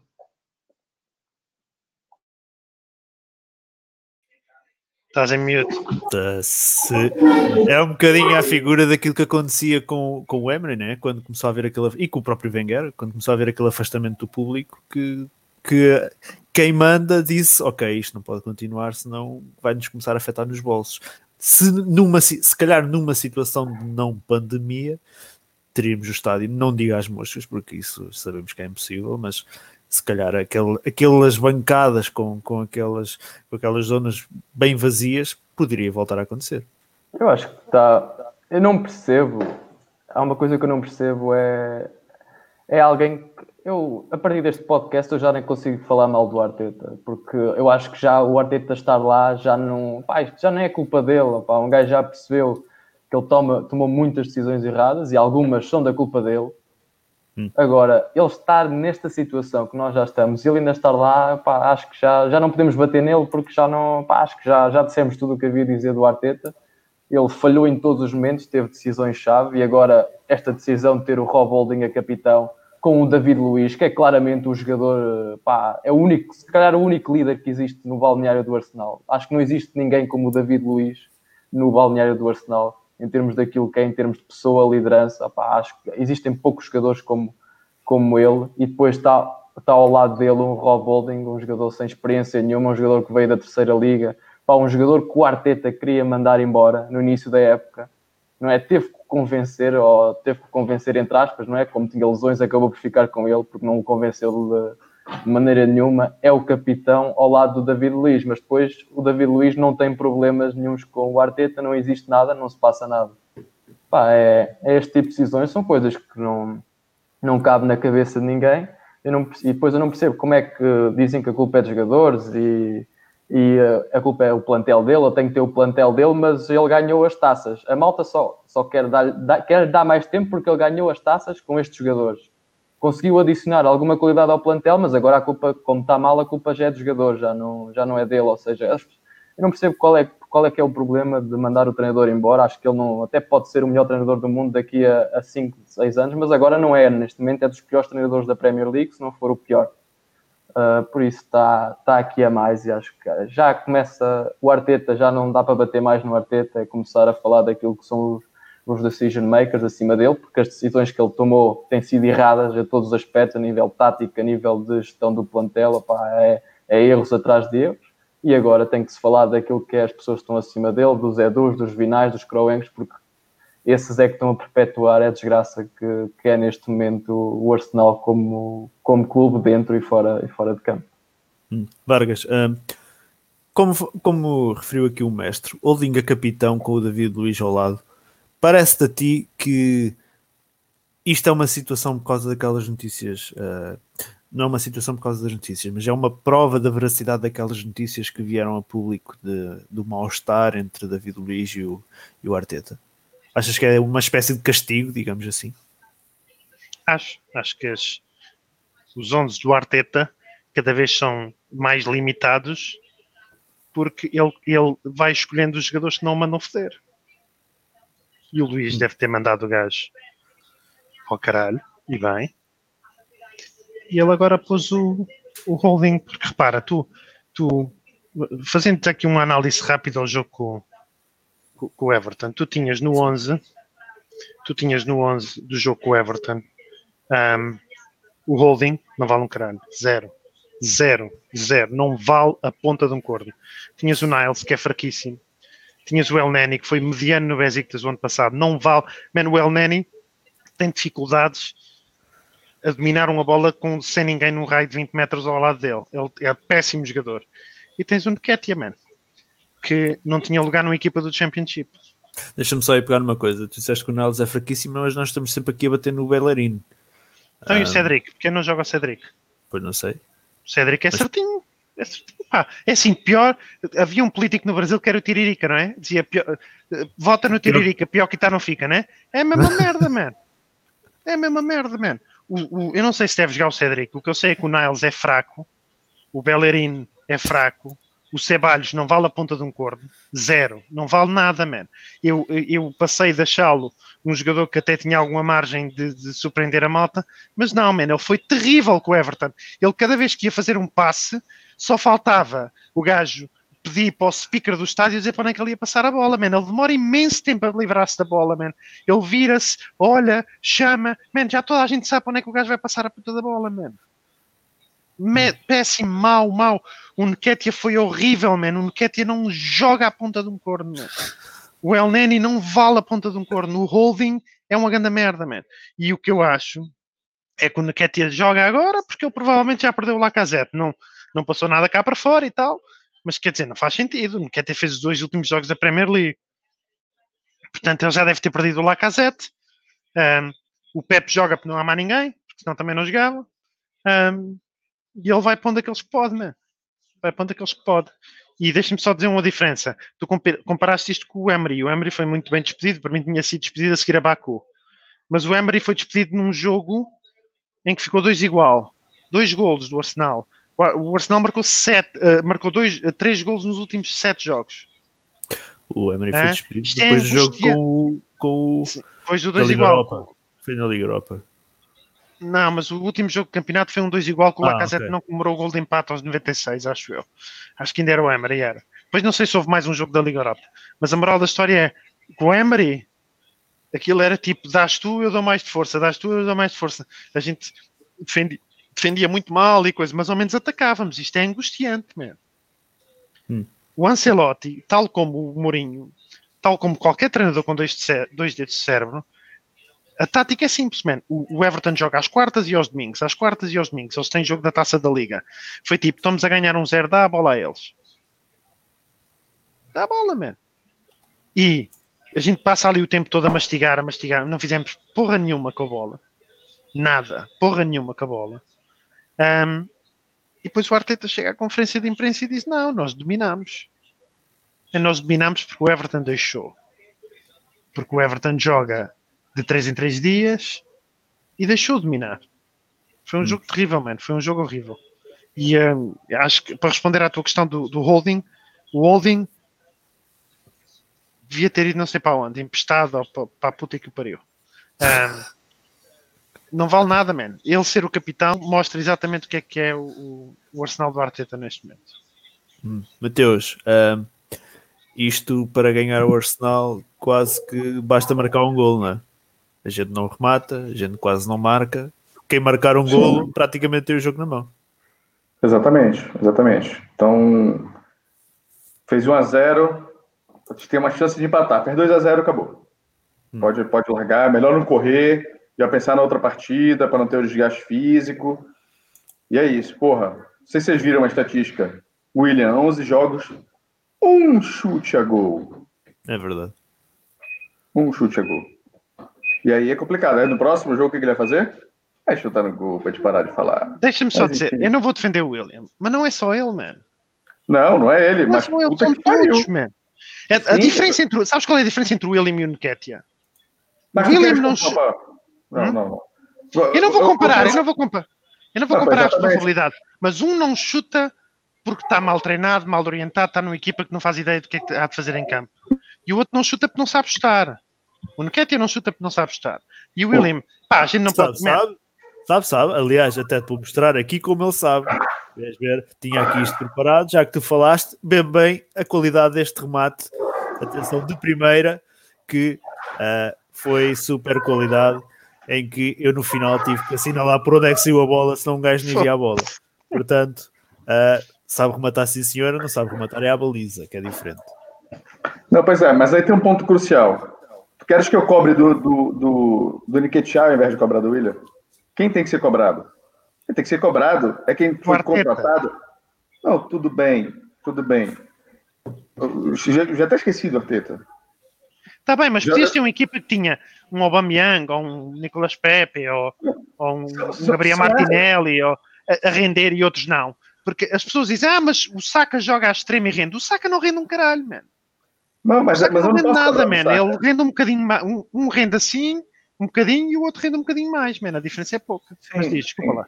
Estás em mute. Se... É um bocadinho a figura daquilo que acontecia com, com o Emery, né? quando começou a ver aquele. e com o próprio Wenger, quando começou a ver aquele afastamento do público, que, que quem manda disse: Ok, isto não pode continuar, senão vai-nos começar a afetar nos bolsos. Se, numa, se calhar numa situação de não pandemia, teríamos o estádio, não diga às moscas, porque isso sabemos que é impossível, mas se calhar aquelas bancadas com, com, aquelas, com aquelas zonas bem vazias poderia voltar a acontecer. Eu acho que está. Eu não percebo. Há uma coisa que eu não percebo é. É alguém que. Eu, a partir deste podcast, eu já nem consigo falar mal do Arteta, porque eu acho que já o Arteta estar lá já não. Pá, já nem é culpa dele. Pá, um gajo já percebeu que ele toma, tomou muitas decisões erradas e algumas são da culpa dele Hum. Agora, ele estar nesta situação que nós já estamos, ele ainda estar lá, pá, acho que já, já não podemos bater nele porque já não, pá, acho que já, já dissemos tudo o que havia a dizer do Arteta. Ele falhou em todos os momentos, teve decisões-chave e agora esta decisão de ter o Rob Holding a capitão com o David Luiz, que é claramente o jogador, pá, é o único, se calhar o único líder que existe no balneário do Arsenal. Acho que não existe ninguém como o David Luiz no balneário do Arsenal em termos daquilo que é em termos de pessoa, liderança. Opá, acho que existem poucos jogadores como, como ele e depois está, está ao lado dele um Rob Holding, um jogador sem experiência nenhuma, um jogador que veio da terceira liga, pá, um jogador que o Arteta queria mandar embora no início da época. Não é? Teve que convencer, ou teve que convencer entre aspas, não é? Como tinha lesões, acabou por ficar com ele porque não o convenceu de, de maneira nenhuma, é o capitão ao lado do David Luiz, mas depois o David Luiz não tem problemas nenhums com o Arteta, não existe nada, não se passa nada. Pá, é, é este tipo de decisões, são coisas que não, não cabe na cabeça de ninguém. Não, e depois eu não percebo como é que dizem que a culpa é dos jogadores e, e a culpa é o plantel dele, eu tenho que ter o plantel dele, mas ele ganhou as taças. A malta só, só quer, dar, quer dar mais tempo porque ele ganhou as taças com estes jogadores conseguiu adicionar alguma qualidade ao plantel, mas agora a culpa, como está mal, a culpa já é do jogador, já não, já não é dele. Ou seja, eu não percebo qual é, qual é que é o problema de mandar o treinador embora. Acho que ele não, até pode ser o melhor treinador do mundo daqui a 5, 6 anos, mas agora não é. Neste momento é dos piores treinadores da Premier League, se não for o pior. Uh, por isso está, está aqui a mais e acho que já começa o Arteta, já não dá para bater mais no Arteta, é começar a falar daquilo que são os, os decision makers acima dele, porque as decisões que ele tomou têm sido erradas a todos os aspectos, a nível tático, a nível de gestão do plantel, opá, é, é erros atrás de erros. E agora tem que se falar daquilo que é as pessoas que estão acima dele, dos Edus, dos Vinais, dos Croengos, porque esses é que estão a perpetuar a desgraça que, que é neste momento o Arsenal como, como clube dentro e fora, e fora de campo. Hum. Vargas, hum, como, como referiu aqui o mestre, Oldinga capitão com o David Luiz ao lado, parece-te a ti que isto é uma situação por causa daquelas notícias, uh, não é uma situação por causa das notícias, mas é uma prova da veracidade daquelas notícias que vieram a público de, do mal-estar entre David Luiz e o, e o Arteta? Achas que é uma espécie de castigo, digamos assim? Acho, acho que as, os 11 do Arteta cada vez são mais limitados porque ele, ele vai escolhendo os jogadores que não o mandam foder. E o Luís deve ter mandado o gajo ao caralho, e bem. E ele agora pôs o, o holding, porque repara, tu, tu fazendo aqui uma análise rápida ao jogo com, com, com, o Everton, tu tinhas no 11, tu tinhas no 11 do jogo com o Everton, um, o holding não vale um caralho, zero. Zero, zero, não vale a ponta de um corno. Tinhas o Niles, que é fraquíssimo. Tinhas o El Nani, que foi mediano no Besiktas o ano passado. Não vale. Mano, o El Nani tem dificuldades a dominar uma bola com, sem ninguém num raio de 20 metros ao lado dele. Ele é péssimo jogador. E tens o Nketiah, man, que não tinha lugar numa equipa do Championship. Deixa-me só aí pegar uma coisa. Tu disseste que o Niles é fraquíssimo, mas nós estamos sempre aqui a bater no bailarino. Então, e o ah. Cedric? Porque não joga o Cedric? Pois não sei. O Cédric é Mas... certinho. É, assim, pior. Havia um político no Brasil que era o Tiririca, não é? Dizia: pior, vota no Tiririca, pior que está não fica, não é? É a mesma merda, man. É a mesma merda, man. O, o, eu não sei se deve jogar o Cédric. O que eu sei é que o Niles é fraco, o Bellerin é fraco, o Ceballos não vale a ponta de um corno, zero, não vale nada, man. Eu, eu passei de achá-lo um jogador que até tinha alguma margem de, de, surpreender a malta, mas não, man, ele foi terrível com o Everton. Ele, cada vez que ia fazer um passe, só faltava o gajo pedir para o speaker do estádio dizer para onde é que ele ia passar a bola, man. Ele demora imenso tempo a livrar-se da bola, man. Ele vira-se, olha, chama, man, já toda a gente sabe para onde é que o gajo vai passar a puta da bola, man. Péssimo, mau, mau. O Nketiah foi horrível, man. O Nketiah não joga a ponta de um corno, man. O El Neni não vale a ponta de um corno. O holding é uma grande merda, man. E o que eu acho é que o Nketiah joga agora porque ele provavelmente já perdeu o Lacazette. Não, não passou nada cá para fora e tal. Mas quer dizer, não faz sentido. O Nketiah fez os dois últimos jogos da Premier League. Portanto, ele já deve ter perdido o Lacazette. Um, o Pep joga porque não há mais ninguém, porque senão também não jogava. Um, e ele vai pondo aqueles que pode, né? Vai pondo aqueles que pode. E deixa-me só dizer uma diferença. Tu comparaste isto com o Emery. O Emery foi muito bem despedido, para mim tinha sido despedido a seguir a Baku. Mas o Emery foi despedido num jogo em que ficou dois igual. Dois golos do Arsenal. O Arsenal marcou, sete, uh, marcou dois, uh, três golos nos últimos sete jogos. O Emery foi despedido é? depois do jogo com, com o. Depois do dois igual. Europa. Foi na Liga Europa. Não, mas o último jogo do campeonato foi um 2 igual que o ah, Lacazette okay. não comemorou o gol de empate aos 96, acho eu. Acho que ainda era o Emery, era. Depois não sei se houve mais um jogo da Liga Europa. Mas a moral da história é que o Emery, aquilo era tipo, dás tu, eu dou mais de força, dás tu, eu dou mais de força. A gente defendia, defendia muito mal e coisa, mas ao menos atacávamos. Isto é angustiante, mesmo. Hum. O Ancelotti, tal como o Mourinho, tal como qualquer treinador com dois, de dois dedos de cérebro, a tática é simples, man. O, Everton joga às quartas e aos domingos. Às quartas e aos domingos. Eles têm jogo da taça da liga. Foi tipo, estamos a ganhar um zero, dá a bola a eles. Dá a bola, man. E a gente passa ali o tempo todo a mastigar, a mastigar. Não fizemos porra nenhuma com a bola. Nada. Porra nenhuma com a bola. Um, e depois o Arteta chega à conferência de imprensa e diz: Não, nós dominamos. Nós dominamos porque o Everton deixou. Porque o Everton joga de 3 em 3 dias e deixou de dominar. Foi um hum. jogo terrível, mano. Foi um jogo horrível. E um, acho que para responder à tua questão do, do, holding, o holding devia ter ido não sei para onde, emprestado ou para, para a puta que o pariu. Um, não vale nada, man. Ele ser o capitão mostra exatamente o que é que é o, o Arsenal do Arteta neste momento. Hum. Mateus, isto para ganhar o Arsenal quase que basta marcar um gol, não é? A gente não remata, a gente quase não marca. Quem marcar um gol praticamente tem o jogo na mão. Exatamente, exatamente. Então, fez 1 a 0 tem uma chance de empatar. Fez 2 a 0 acabou. Pode, pode largar, melhor não correr, já pensar na outra partida para não ter o desgaste físico. E é isso, porra. Não sei se vocês viram a estatística. William, 11 jogos, um chute a gol. É verdade. Um chute a gol. E aí é complicado. Aí no próximo jogo, o que ele vai fazer? Vai chutar no gol para te parar de falar. Deixa-me só Mas, dizer, enfim. eu não vou defender o William, mas não é só ele, mano. Não, não é ele, Não é mas só ele, puta são todos, man. É- A Sim. diferença entre. Sabes qual é a diferença entre o William e o Nketiah? Mas William queres não? Não, Hum? não, não. Eu não vou comparar, eu eu- não vou comparar. Eu não vou Não, comparar a responsabilidade. Mas um não chuta porque está mal treinado, mal orientado, está numa equipa que não faz ideia do que é que há de fazer em campo. E o outro não chuta porque não sabe estar. O Nketiah não chuta porque não sabe estar. E o William, pá, a gente não Sabe, pode. Sabe? Sabe, sabe. Aliás, até te vou mostrar aqui como ele sabe. Queres ver? Tinha aqui isto preparado, já que tu falaste, bem bem a qualidade deste remate. Atenção, de primeira, que ah, foi super qualidade, em que eu no final tive que assinalar por onde é que saiu a bola, senão um gajo nem via a bola. Portanto, ah, sabe rematar sim senhora, não sabe rematar é a baliza, que é diferente. Não, pois é, mas aí tem um ponto crucial. Queres que eu cobre do, do, do, do Nketiah ao invés de cobrar do William? Quem tem que ser cobrado? Quem tem que ser cobrado é quem foi contratado. Não, tudo bem, tudo bem. Eu já, já até esqueci do Arteta. Está bem, mas podias ter uma equipa que tinha um Aubameyang, ou um Nicolas Pepe, ou, ou um, um Gabriel Martinelli, ou, a, a render e outros não. Porque as pessoas dizem, ah, mas o Saka joga à extrema e rende. O Saka não rende um caralho, man. Não, mas, mas eu não rende nada, man. Ele rende um bocadinho mais. Um, um rende assim, um bocadinho, e o outro rende um bocadinho mais, man. A diferença é pouca. mas diz, desculpa sim. lá.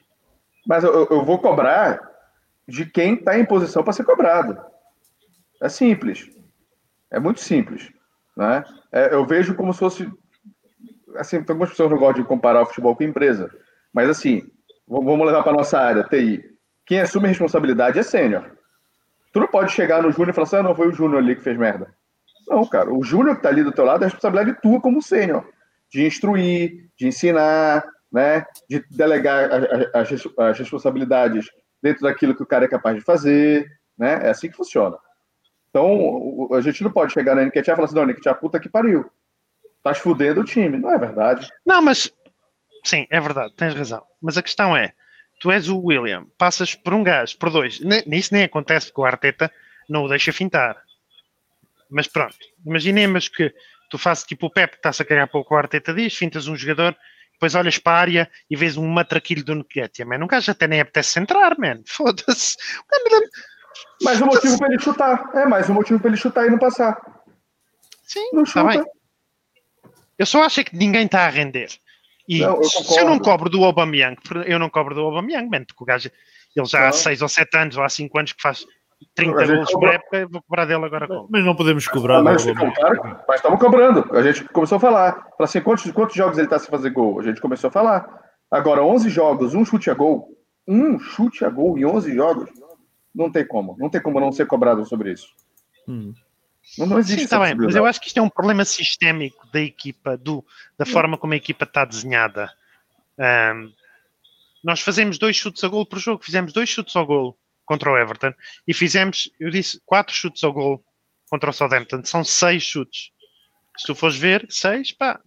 Mas eu, eu vou cobrar de quem está em posição para ser cobrado. É simples. É muito simples. Né? É, eu vejo como se fosse. Assim, tem algumas pessoas não gostam de comparar o futebol com empresa. Mas assim, vamos levar para nossa área, TI. Quem assume a responsabilidade é sênior. Tu não pode chegar no Júnior e falar assim, ah, não, foi o Júnior ali que fez merda. Não, cara. O Júnior que está ali do teu lado é a responsabilidade tua como sênior. De instruir, de ensinar, né? de delegar a- a- as, res- as responsabilidades dentro daquilo que o cara é capaz de fazer. Né? É assim que funciona. Então, a gente não pode chegar na NQT e falar assim, não, NQT, puta que pariu. Tá fudendo o time. Não é verdade. Não, mas sim, é verdade, tens razão. Mas a questão é: tu és o William, passas por um gajo, por dois. Nisso nem acontece porque o Arteta não o deixa fintar. Mas pronto, imaginemos que tu fazes tipo o Pepe, está-se a cagar para o Arteta diz, fintas um jogador, depois olhas para a área e vês um matraquilho do Nketiah, man. Um gajo até nem apetece entrar, man. Foda-se. Mas o motivo para ele chutar. É mais um motivo para ele chutar e não passar. Sim, Não está chuta. bem. Eu só acho é que ninguém está a render. E Não, se eu não cobro do Aubameyang, eu não cobro do Aubameyang, man, porque o gajo, ele já há Não. 6 ou 7 anos ou há 5 anos que faz 30 A gente golos cobra- por época, eu vou cobrar dele agora? Mas não podemos cobrar. Mas, do- claro, mas estamos cobrando. A gente começou a falar. Assim, quantos, quantos jogos ele está sem fazer gol? A gente começou a falar. Agora, 11 jogos, um chute a gol. Um chute a gol em 11 jogos. Não tem como. Não tem como não ser cobrado sobre isso. Hum. Não, não existe Sim, está bem, mas eu acho que isto é um problema sistémico da equipa, do, da forma como a equipa está desenhada. Ahm, nós fazemos dois chutes a gol por jogo, fizemos dois chutes ao gol contra o Everton e fizemos, eu disse, quatro chutes ao gol contra o Southampton. São seis chutes. Se tu fores ver, seis, pá,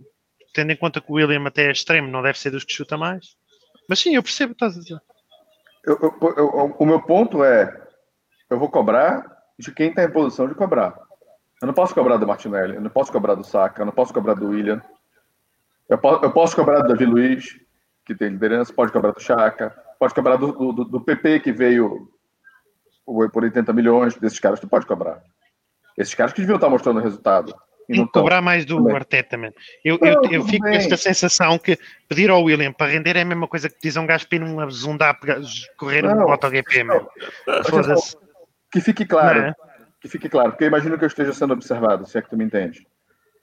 tendo em conta que o William até é extremo, não deve ser dos que chuta mais. Mas sim, eu percebo o que estás a dizer. Eu- eu- eu- o meu ponto é: eu vou cobrar de quem está em posição de cobrar. Eu não posso cobrar do Martinelli, eu não posso cobrar do Saka, eu não posso cobrar do William. Eu, po- eu posso cobrar do Davi Luiz, que tem liderança, pode cobrar do Chaka, pode cobrar do, do, do PP, que veio por 80 milhões, desses caras tu pode cobrar. Esses caras que deviam estar mostrando resultado. E não tão. cobrar mais do Também. Arteta, man. Eu, Não, eu, eu fico com esta sensação que pedir ao William para render é a mesma coisa que dizer a um gajo para ir num zundar, pegar- correr um Não. MotoGP, man. Foda-se. Que fique claro, é? que fique claro, porque eu imagino que eu esteja sendo observado, se é que tu me entende.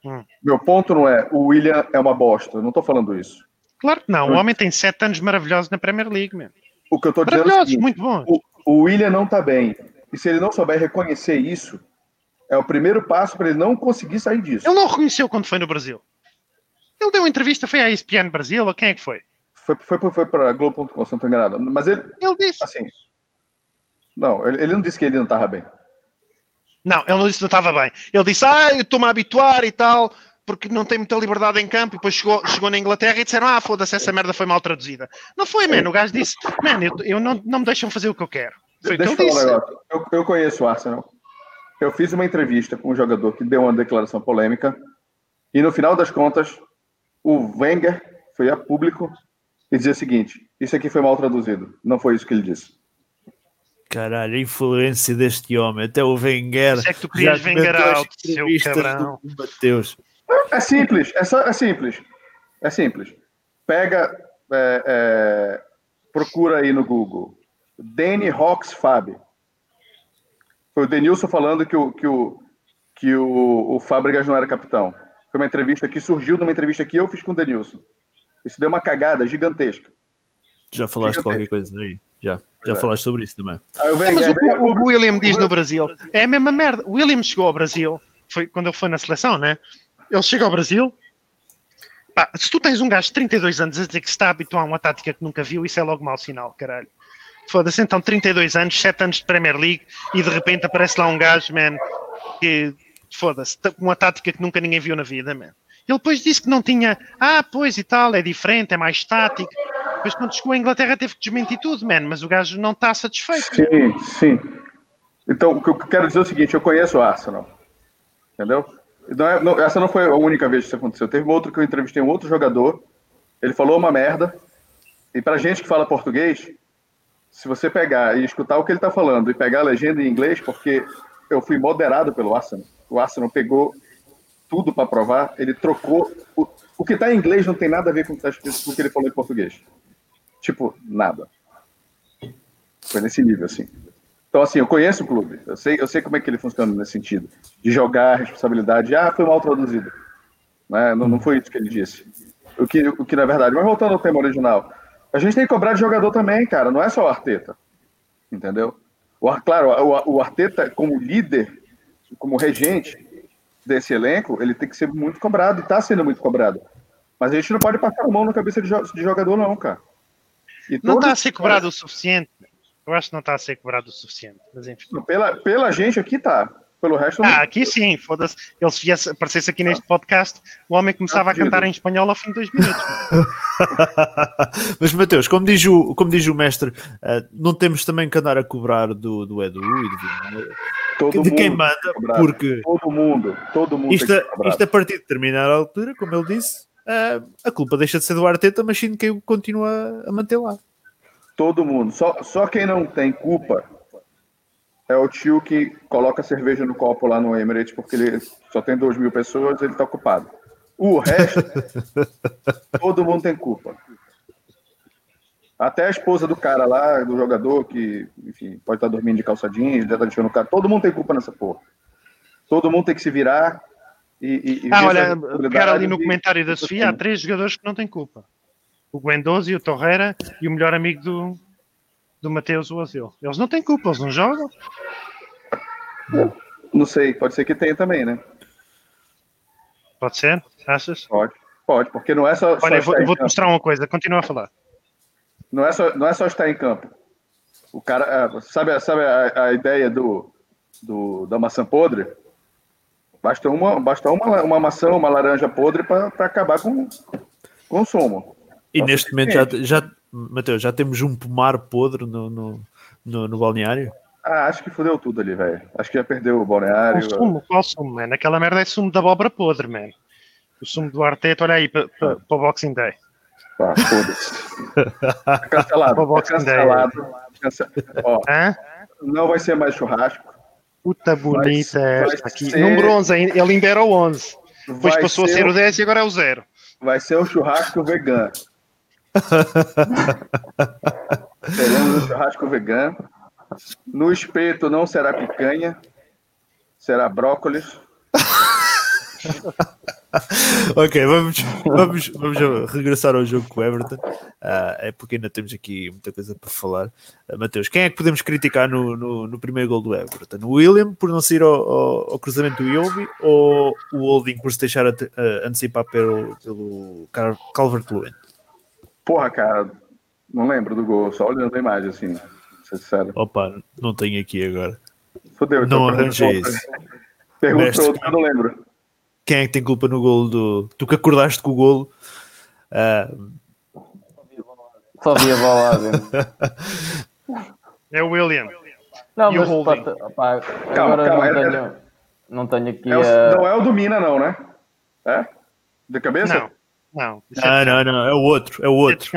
Hum. Meu ponto não é o William é uma bosta, eu não estou falando isso. Claro que não. O homem tem sete anos maravilhosos na Premier League, man. O que eu estou dizendo é o seguinte, muito bom. o, o William não está bem. E se ele não souber reconhecer isso, É o primeiro passo para ele não conseguir sair disso. Ele não reconheceu quando foi no Brasil. Ele deu uma entrevista, foi à ESPN Brasil, ou quem é que foi? Foi, foi, foi, foi para Globo.com, se não estou enganado. Mas ele, Ele disse. assim. Não, ele, ele não disse que ele não estava bem. Não, ele não disse que não estava bem. Ele disse, ah, eu estou-me a habituar e tal, porque não tem muita liberdade em campo. E depois chegou, chegou na Inglaterra e disseram, ah, foda-se, essa merda foi mal traduzida. Não foi, man. O gajo disse, man, eu, eu não, não me deixam fazer o que eu quero. Foi que Deixa ele eu falar disse. Eu, eu conheço o Arsenal. Eu fiz uma entrevista com um jogador que deu uma declaração polêmica. E no final das contas, o Wenger foi a público e dizia o seguinte: Isso aqui foi mal traduzido. Não foi isso que ele disse. Caralho, a influência deste homem, até o Wenger. Isso é que tu querias Wenger out, seu cabrão. Mateus. É simples, é, só, é simples. É simples. Pega, é, é, procura aí no Google. Danny Hawks Fab. Foi o Denilson falando que o, que o, que o, o Fábricas não era capitão. Foi uma entrevista que surgiu de uma entrevista que eu fiz com o Denilson. Isso deu uma cagada gigantesca. Já falaste qualquer coisa aí? Já. Já é. falaste sobre isso também. Aí o É, mas o, o William diz no Brasil, é a mesma merda. O William chegou ao Brasil, foi quando ele foi na seleção, né? Ele chega ao Brasil. Pá, se tu tens um gajo de 32 anos a dizer que se está a habituar a uma tática que nunca viu, isso é logo mau sinal, caralho. Foda-se, então 32 anos, 7 anos de Premier League e de repente aparece lá um gajo, man, que foda-se, uma tática que nunca ninguém viu na vida, man. Ele depois disse que não tinha, ah, pois e tal, é diferente, é mais tático. Depois quando chegou à Inglaterra teve que desmentir tudo, man, mas o gajo não está satisfeito. Sim, sim. Então, o que eu quero dizer é o seguinte: eu conheço o Arsenal. Entendeu? Não é- não- essa não foi a única vez que isso aconteceu. Teve uma outra que eu entrevistei um outro jogador. Ele falou uma merda. E pra gente que fala português, se você pegar e escutar o que ele tá falando e pegar a legenda em inglês, porque eu fui moderado pelo Arsenal. O Arsenal pegou tudo para provar, ele trocou. O, o que tá em inglês não tem nada a ver com o que, tá escrito, com o que ele falou em português. Tipo, nada. Foi nesse nível, assim. Então, assim, eu conheço o clube, eu sei, eu sei como é que ele funciona nesse sentido, de jogar a responsabilidade, ah, foi mal traduzido. Né? Não, não foi isso que ele disse. O que, o que, na verdade, mas voltando ao tema original, a gente tem que cobrar de jogador também, cara, não é só o Arteta, entendeu? O, Ar- claro, o, o Arteta, como líder, como regente desse elenco, ele tem que ser muito cobrado, e está sendo muito cobrado. Mas a gente não pode passar a mão na cabeça de, de jogador, não, cara. E Não está a ser cobrado o suficiente. Eu acho que não está a ser cobrado o suficiente. Mas enfim. Pela, pela gente aqui tá. Pelo resto, não. Ah, aqui sim, foda-se. Ele se viesse, aparecesse aqui neste podcast, o homem começava a cantar em espanhol ao fim de dois minutos. Mas Mateus, como diz o, como diz o mestre, eh, não temos também que andar a cobrar do, do Edu e do Vina, todo de quem manda, que porque Todo mundo, todo mundo isto, isto a partir de determinada altura, como ele disse, eh, a culpa deixa de ser do Arteta, mas sim de quem continua a manter lá. Todo mundo. Só, só quem não tem culpa é o tio que coloca cerveja no copo lá no Emirates porque ele só tem 2 mil pessoas ele tá ocupado. O resto, todo mundo tem culpa. Até a esposa do cara lá, do jogador, que, enfim, pode estar dormindo de calça jeans, já tá deixando o cara. Todo mundo tem culpa nessa porra. Todo mundo tem que se virar e. e, Ah, olha, suas quero ali no comentário da Sofia, há três jogadores que não têm culpa. O Guendouzi, o Torreira e o melhor amigo do, do Mateus, o Azil. Eles não têm culpa, eles não jogam. Não sei, pode ser que tenha também, né? Pode ser? Achas? Pode. Pode, porque não é só. só Olha, eu vou- eu vou-te campo. mostrar uma coisa, continua a falar. Não é só, não é só estar em campo. O cara, ah, sabe, a- sabe a, a ideia do, do, da maçã podre? Basta uma, basta uma, uma maçã, uma laranja podre para acabar com com o consumo. E Nossa, neste momento já, já, Mateus, já temos um pomar podre no, no, no, no balneário. Ah, acho que fodeu tudo ali, velho. Acho que já perdeu o balneário. Qual sumo? Qual sumo, man? Aquela merda é sumo de abóbora podre, man. O sumo do Arteta, olha aí para o Boxing Day. Pá, foda-se. Tá cancelado. Para o Tá Boxing Day. cancelado. Cance- Ó, Hã? não vai ser mais churrasco. Puta bonita vai esta aqui. ser- Número 11, ainda- ele ainda era o 11. Depois Vai passou a ser o- o 10 e agora é o 0. Vai ser um churrasco vegano. Teremos um churrasco vegano. No espeto não será picanha, será brócolis. ok, vamos, vamos, vamos regressar ao jogo com o Everton. Uh, é porque ainda temos aqui muita coisa para falar. Uh, Mateus, quem é que podemos criticar no, no, no, primeiro gol do Everton? O William por não sair ao, ao, ao cruzamento do Iobi ou o Holding por se deixar a, a antecipar pelo, pelo Calvert-Lewin? Porra, cara, não lembro do gol, só olhando a imagem assim, ser sincero. Opa, não tenho aqui agora. Fodeu, então não arranjei isso. Perguntou, eu não lembro. Quem é que tem culpa no golo do. Tu que acordaste com o golo? Uh... Só vi a bola É o William. Não, e mas o pá, pá, calma, agora calma, não, é, tenho, não tenho aqui. É o, Não é o do Mina, não, né? É? De cabeça? Não. Não, é não, não, não, é o outro, é o outro.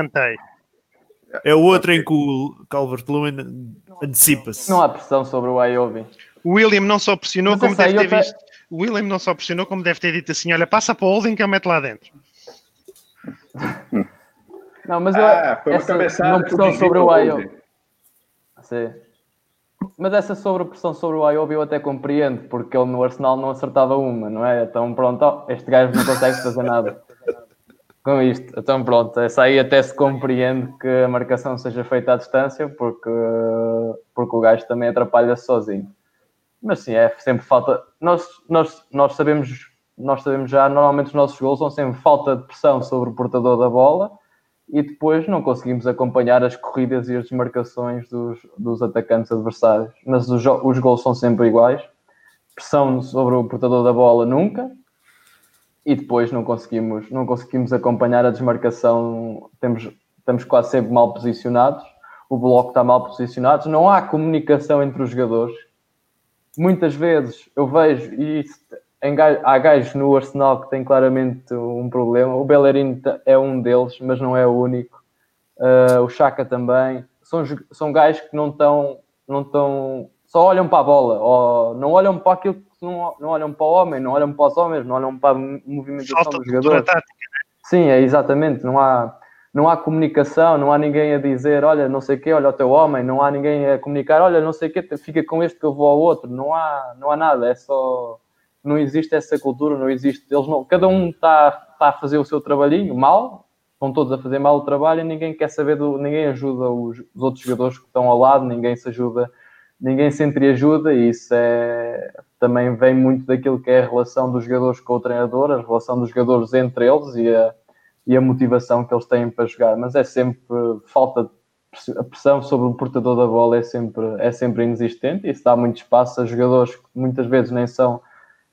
É o outro em que o Calvert-Lewin antecipa-se. Não há pressão sobre o Iobi. O William não só pressionou, Mas como deve ter visto. O William não só pressionou, como deve ter dito assim: olha, passa para o holding que eu meto lá dentro. Não, mas eu, ah, essa, não pressão sobre o Iobi. Sim. Mas essa sobre pressão sobre o Iobi eu até compreendo, porque ele no Arsenal não acertava uma, não é? Então pronto, oh, este gajo não consegue fazer nada com isto. Então pronto, essa aí até se compreende que a marcação seja feita à distância, porque, porque o gajo também atrapalha-se sozinho. Mas sim, é sempre falta. Nós, nós, nós, sabemos, nós sabemos já, normalmente os nossos gols são sempre falta de pressão sobre o portador da bola e depois não conseguimos acompanhar as corridas e as desmarcações dos, dos atacantes adversários. Mas os, os gols são sempre iguais. Pressão sobre o portador da bola nunca, e depois não conseguimos, não conseguimos acompanhar a desmarcação, temos, estamos quase sempre mal posicionados, o bloco está mal posicionado, não há comunicação entre os jogadores. Muitas vezes eu vejo, e há gajos no Arsenal que têm claramente um problema, o Bellerin é um deles, mas não é o único, uh, o Chaka também, são, são gajos que não estão, não estão, só olham para a bola, ou não olham para aquilo não, não olham para o homem, não olham para os homens, não olham para a movimentação Falta dos jogadores. Tática, né? Sim, é exatamente. Não há, não há comunicação, não há ninguém a dizer, olha, não sei o quê, olha o teu homem, não há ninguém a comunicar, olha, não sei o quê, fica com este que eu vou ao outro. Não há, não há nada, é só. Não existe essa cultura, não existe. Eles não, cada um está, está a fazer o seu trabalhinho mal, estão todos a fazer mal o trabalho e ninguém quer saber do. ninguém ajuda os, os outros jogadores que estão ao lado, ninguém se ajuda ninguém se entreajuda e isso é, também vem muito daquilo que é a relação dos jogadores com o treinador, a relação dos jogadores entre eles e a, e a motivação que eles têm para jogar, mas é sempre falta de a pressão sobre o portador da bola é sempre, é sempre inexistente isso dá muito espaço a jogadores que muitas vezes nem são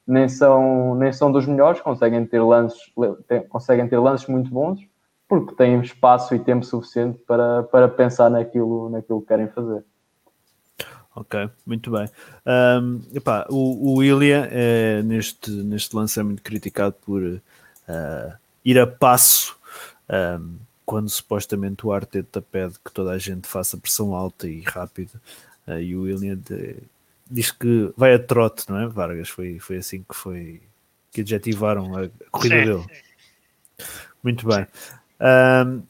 nem são, nem são dos melhores, conseguem ter lances, conseguem ter lances muito bons porque têm espaço e tempo suficiente para, para pensar naquilo, naquilo que querem fazer. Ok, muito bem. Um, epá, o, o William é, neste, neste lance é muito criticado por uh, ir a passo um, quando supostamente o Arteta pede que toda a gente faça pressão alta e rápida. Uh, e o William de, diz que vai a trote, não é? Vargas, foi, foi assim que foi que adjetivaram a corrida Sim. dele. Muito bem. Um,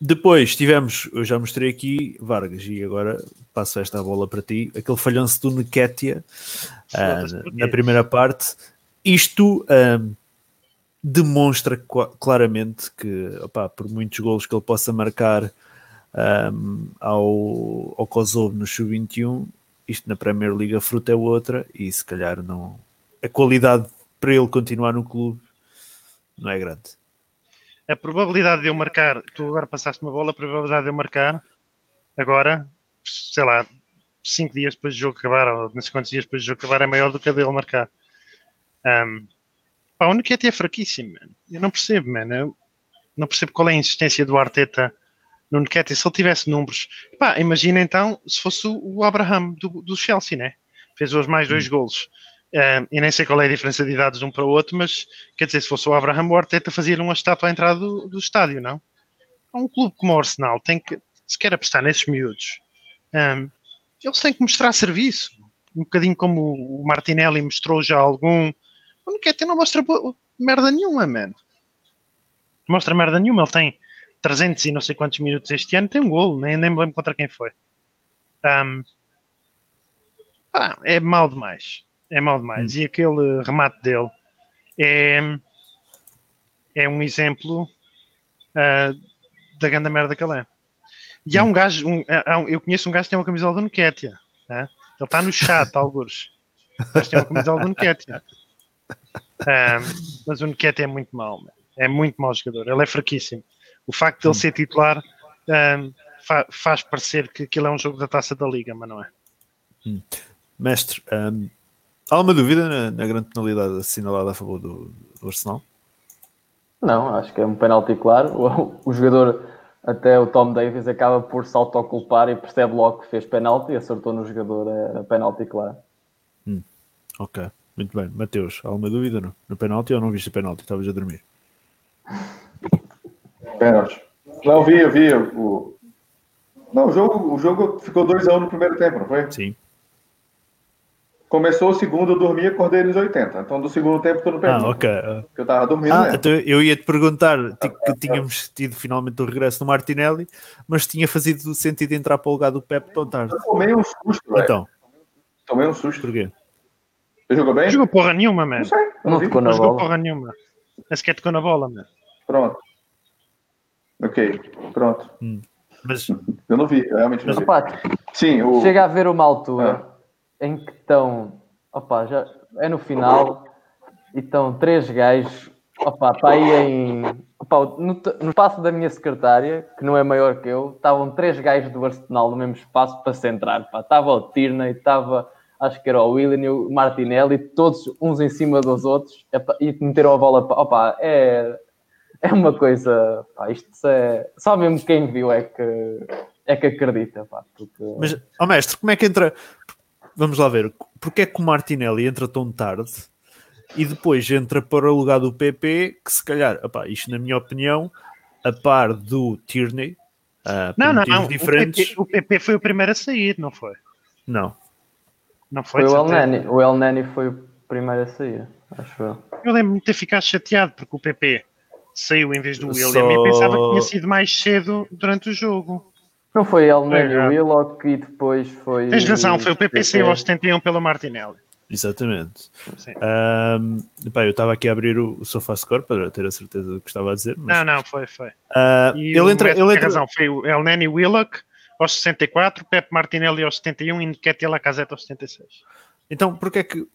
depois tivemos, eu já mostrei aqui, Vargas, e agora passo esta bola para ti. Aquele falhanço do Neketia uh, na primeira parte. Isto uh, demonstra claramente que, opa, por muitos golos que ele possa marcar um, ao, ao Kosovo no Sub-21, isto na Premier League a fruta é outra e se calhar não. A qualidade para ele continuar no clube não é grande a probabilidade de eu marcar, tu agora passaste uma bola, a probabilidade de eu marcar agora, sei lá, 5 dias depois do jogo acabar, ou não sei quantos dias depois do jogo acabar, é maior do que a dele marcar. Um, pá, o Nuket é fraquíssimo, man. Eu não percebo, mano. Eu não percebo qual é a insistência do Arteta no Nuket. Se ele tivesse números, pá, imagina então se fosse o Abraham do, do Chelsea, né? Fez hoje mais dois hum. golos. E nem sei qual é a diferença de idades de um para o outro, mas quer dizer, se fosse o Abraham, o Arteta fazia-lhe uma estátua à entrada do, do estádio, não? Um clube como o Arsenal tem que, se quer apostar nesses miúdos, um, eles têm que mostrar serviço. Um bocadinho como o Martinelli mostrou já algum. O Nketiah não mostra merda nenhuma, mano. Mostra merda nenhuma. Ele tem 300 e não sei quantos minutos este ano, tem um gol, nem, nem me lembro contra quem foi. Um, é mal demais é mal demais. Hum. E aquele remate dele é, é um exemplo ah, da grande merda que ele é. E há um gajo, um- há um- eu conheço um gajo que tem uma camisola do Nketiah. né? Ele está no chat, alguns. Mas tem uma camisola do Nketiah. Ah, mas o Nketiah é muito mau. man. É muito mau jogador. Ele é fraquíssimo. O facto de ele ser titular ah, fa- faz parecer que aquilo é um jogo da taça da liga, mas não é. Mestre, hum, há alguma dúvida na, na grande penalidade assinalada a favor do, do Arsenal? Não, acho que é um penalti claro. O, o jogador, até o Tom Davis, acaba por se autoculpar e percebe logo que fez penalti e acertou no jogador a, a penalti claro. Ok, muito bem. Mateus, há alguma dúvida no, no penalti ou não viste o penalti? Estavas a dormir? Pênalti. Não, vi, eu vi. O... Não, o jogo, o jogo ficou 2x1 no primeiro tempo, não foi? Sim. Começou o segundo, eu dormi e acordei nos 80. Então, do segundo tempo, tô no Ah, penalti. ok. Ah, Porque eu tava dormindo, Ah, então eu ia te perguntar que tínhamos tido finalmente o regresso do Martinelli, mas tinha fazido sentido entrar para o lugar do Pep tão tarde. Eu tomei um susto, velho. Então, Tomei um susto. porquê? Ele jogou bem? Não jogou porra nenhuma, man. Não sei. Não Não tocou Não na jogou bola. porra nenhuma. Nem sequer tocou na bola, man. Pronto. Ok, pronto. Mas Eu não vi, eu realmente não vi. Opa, Sim, o... chega a haver uma altura em que estão, opa, já é no final e estão três gajos, opa, está aí em, opa, no, no espaço da minha secretária, que não é maior que eu, estavam três gajos do Arsenal no mesmo espaço para se entrar, pá. estava o Tierney, estava, acho que era o Willian e o Martinelli, todos uns em cima dos outros, epá, e meteram a bola, para, opa, é, é uma coisa, pá, isto é, só mesmo quem viu é que, é que acredita, pá, porque... Mas, ó mestre, como é que entra? Vamos lá ver, porque é que o Martinelli entra tão tarde e depois entra para o lugar do PP, que se calhar, opá, isto na minha opinião, a par do Tierney, por Não, não, não. O diferentes, PP, o PP foi o primeiro a sair, não foi? não. Não foi? Foi o El. Nani. O El Nani foi o primeiro a sair, acho eu. Eu lembro-me de ter ficado chateado porque o PP saiu em vez do William Só- e pensava que tinha sido mais cedo durante o jogo. Não foi El Nani É, é. Willock e depois foi. Tens razão, foi o PP que saiu aos 71 pelo Martinelli. Exatamente. Epá, eu estava aqui a abrir o, o SofaScore para ter a certeza do que estava a dizer, mas Não, não, foi, foi. E ele entra, ele tem entra, razão, foi o El Nani Willock aos 64, Pep Martinelli aos 71 e Nketiah Lacazette aos 76. Então, porque é que,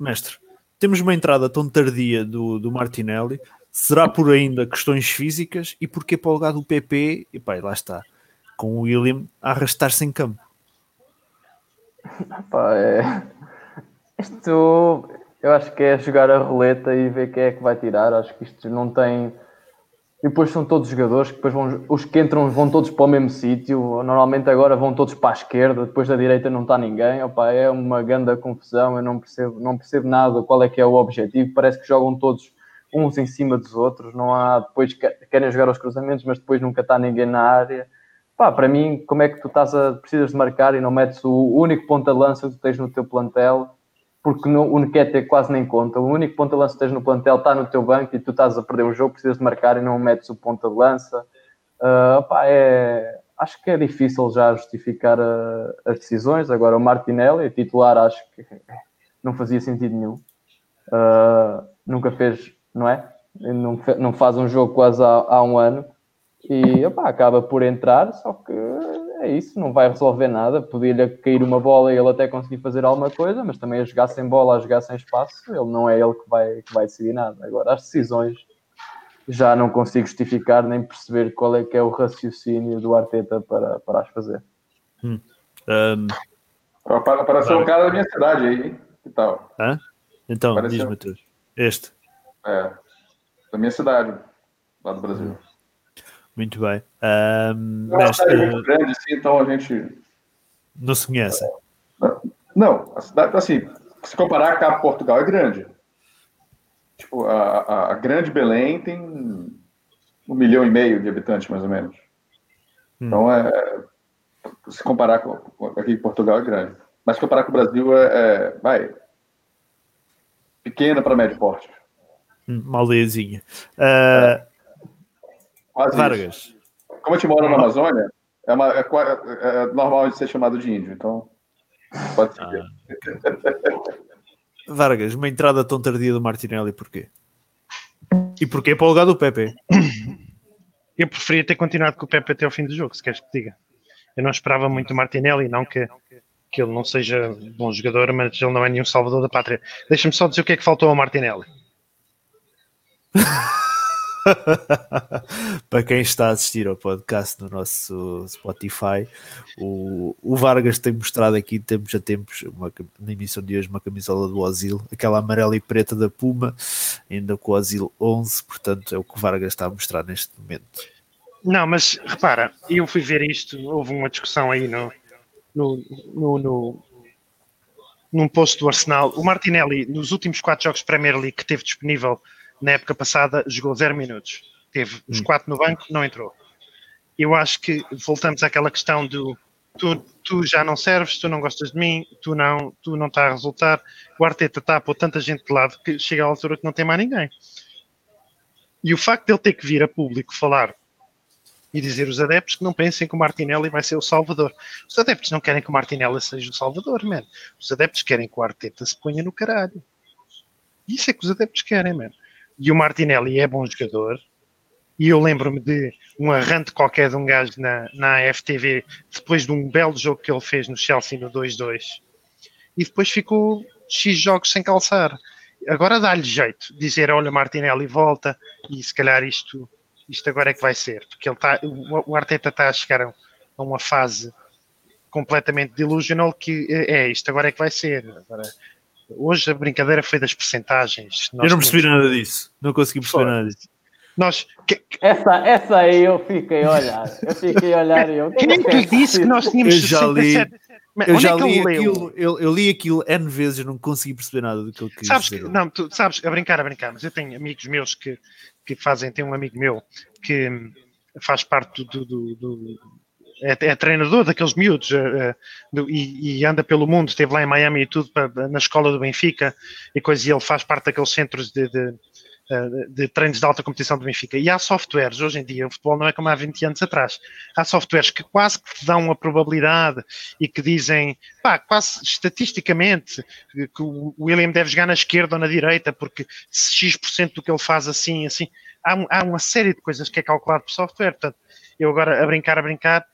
mestre, temos uma entrada tão tardia do, do Martinelli? Será por ainda questões físicas? E porquê para o lugar do PP? E pá, e lá está, com o William a arrastar-se em campo. Pá, é... Isto eu acho que é jogar a roleta e ver quem é que vai tirar. Acho que isto não tem. E depois são todos jogadores que depois vão. Os que entram vão todos para o mesmo sítio. Normalmente agora vão todos para a esquerda, depois da direita não está ninguém. Opa, é uma grande confusão. Eu não percebo, não percebo nada qual é que é o objetivo. Parece que jogam todos uns em cima dos outros. Não há. Depois que- querem jogar os cruzamentos, mas depois nunca está ninguém na área. Pá, para mim, como é que tu estás a, precisas de marcar e não metes o único ponta de lança que tu tens no teu plantel? Porque no, o Nketiah quase nem conta. O único ponta de lança que tens no plantel está no teu banco e tu estás a perder um jogo, precisas de marcar e não metes o ponta de lança. Ah, pá, é, acho que é difícil já justificar ah, as decisões. Agora, o Martinelli, titular, acho que não fazia sentido nenhum. Ah, nunca fez, não é? Não, não faz um jogo quase há, há um ano e opá, acaba por entrar, só que é isso, não vai resolver nada. Podia-lhe cair uma bola e ele até conseguir fazer alguma coisa, mas também a jogar sem bola, a jogar sem espaço, ele não é ele que vai, que vai decidir nada. Agora, as decisões já não consigo justificar nem perceber qual é que é o raciocínio do Arteta para, para as fazer. Ahm, Para- Apareceu um cara da minha cidade aí? Que tal? hã? Então, Pareceu. diz-me Mateus. Este, É, da minha cidade, lá do Brasil. Muito bem. Ahm, É mestre, muito grande, assim, então a gente. não se conhece. Não, a cidade, assim, se comparar com a Portugal, é grande. Tipo, a, a, grande Belém tem um milhão e meio de habitantes, mais ou menos. Então, é, se comparar com, com aqui em Portugal, é grande. Mas se comparar com o Brasil, é, é vai, pequena para médio porte. Hum, Uma aldeiazinha. Ah, Quase isso. Vargas, Como a gente mora na Amazônia, é, uma, é, é- é normal de ser chamado de índio, então pode ser. Vargas, uma entrada tão tardia do Martinelli, porquê? E porquê para o lugar do Pepe? Eu preferia ter continuado com o Pepe até ao fim do jogo, se queres que te diga. Eu não esperava muito o Martinelli, não que, que ele não seja bom jogador, mas ele não é nenhum salvador da pátria. Deixa-me só dizer o que é que faltou ao Martinelli. para quem está a assistir ao podcast no nosso Spotify, o, o Vargas tem mostrado aqui, tempos a tempos, uma, na emissão de hoje, uma camisola do Osil, aquela amarela e preta da Puma, ainda com o Osil 11, portanto é o que o Vargas está a mostrar neste momento. Não, mas repara, eu fui ver isto, houve uma discussão aí no, no, no, no num post do Arsenal. O Martinelli, nos últimos quatro jogos Premier League que teve disponível na época passada, jogou zero minutos. Teve os quatro no banco, não entrou. Eu acho que voltamos àquela questão do tu, tu já não serves, tu não gostas de mim, tu não, tu não está a resultar. O Arteta está a pôr tanta gente de lado que chega à altura que não tem mais ninguém. E o facto de ele ter que vir a público falar e dizer os adeptos que não pensem que o Martinelli vai ser o salvador. Os adeptos não querem que o Martinelli seja o salvador, man. Os adeptos querem que o Arteta se ponha no caralho. Isso é que os adeptos querem, man. E o Martinelli é bom jogador. E eu lembro-me de um arrante qualquer de um gajo na, na FTV depois de um belo jogo que ele fez no Chelsea no 2-2. E depois ficou X jogos sem calçar. Agora dá-lhe jeito dizer: olha, Martinelli volta e se calhar isto isto agora é que vai ser, porque ele tá, o, Arteta está a chegar a, uma fase completamente delusional que é, é isto agora é que vai ser. Agora, hoje a brincadeira foi das percentagens. Eu não percebi nada disso, não consegui perceber nada disso. Nós, que, essa, essa aí eu fiquei a olhar, eu fiquei a olhar e eu. Quem é que lhe disse que nós tínhamos eu já 67? Li. Eu Onde já é que li aquilo, eu, eu li aquilo N vezes e não consegui perceber nada do que ele quis Sabes que, dizer. não, tu sabes, a brincar, a brincar, mas eu tenho amigos meus que, que fazem, tem um amigo meu que faz parte do, do, do- é, é treinador daqueles miúdos eh, do- e, e anda pelo mundo, esteve lá em Miami e tudo na escola do Benfica e coisa, e ele faz parte daqueles centros de, de, eh, de treinos de alta competição do Benfica. E há softwares, hoje em dia, o futebol não é como há 20 anos atrás. Há softwares que quase que te dão uma probabilidade e que dizem, pá, quase estatisticamente, que o William deve jogar na esquerda ou na direita, porque X% do que ele faz assim, assim. Há, há uma série de coisas que é calculado por software. Portanto, eu agora, a brincar, a brincar,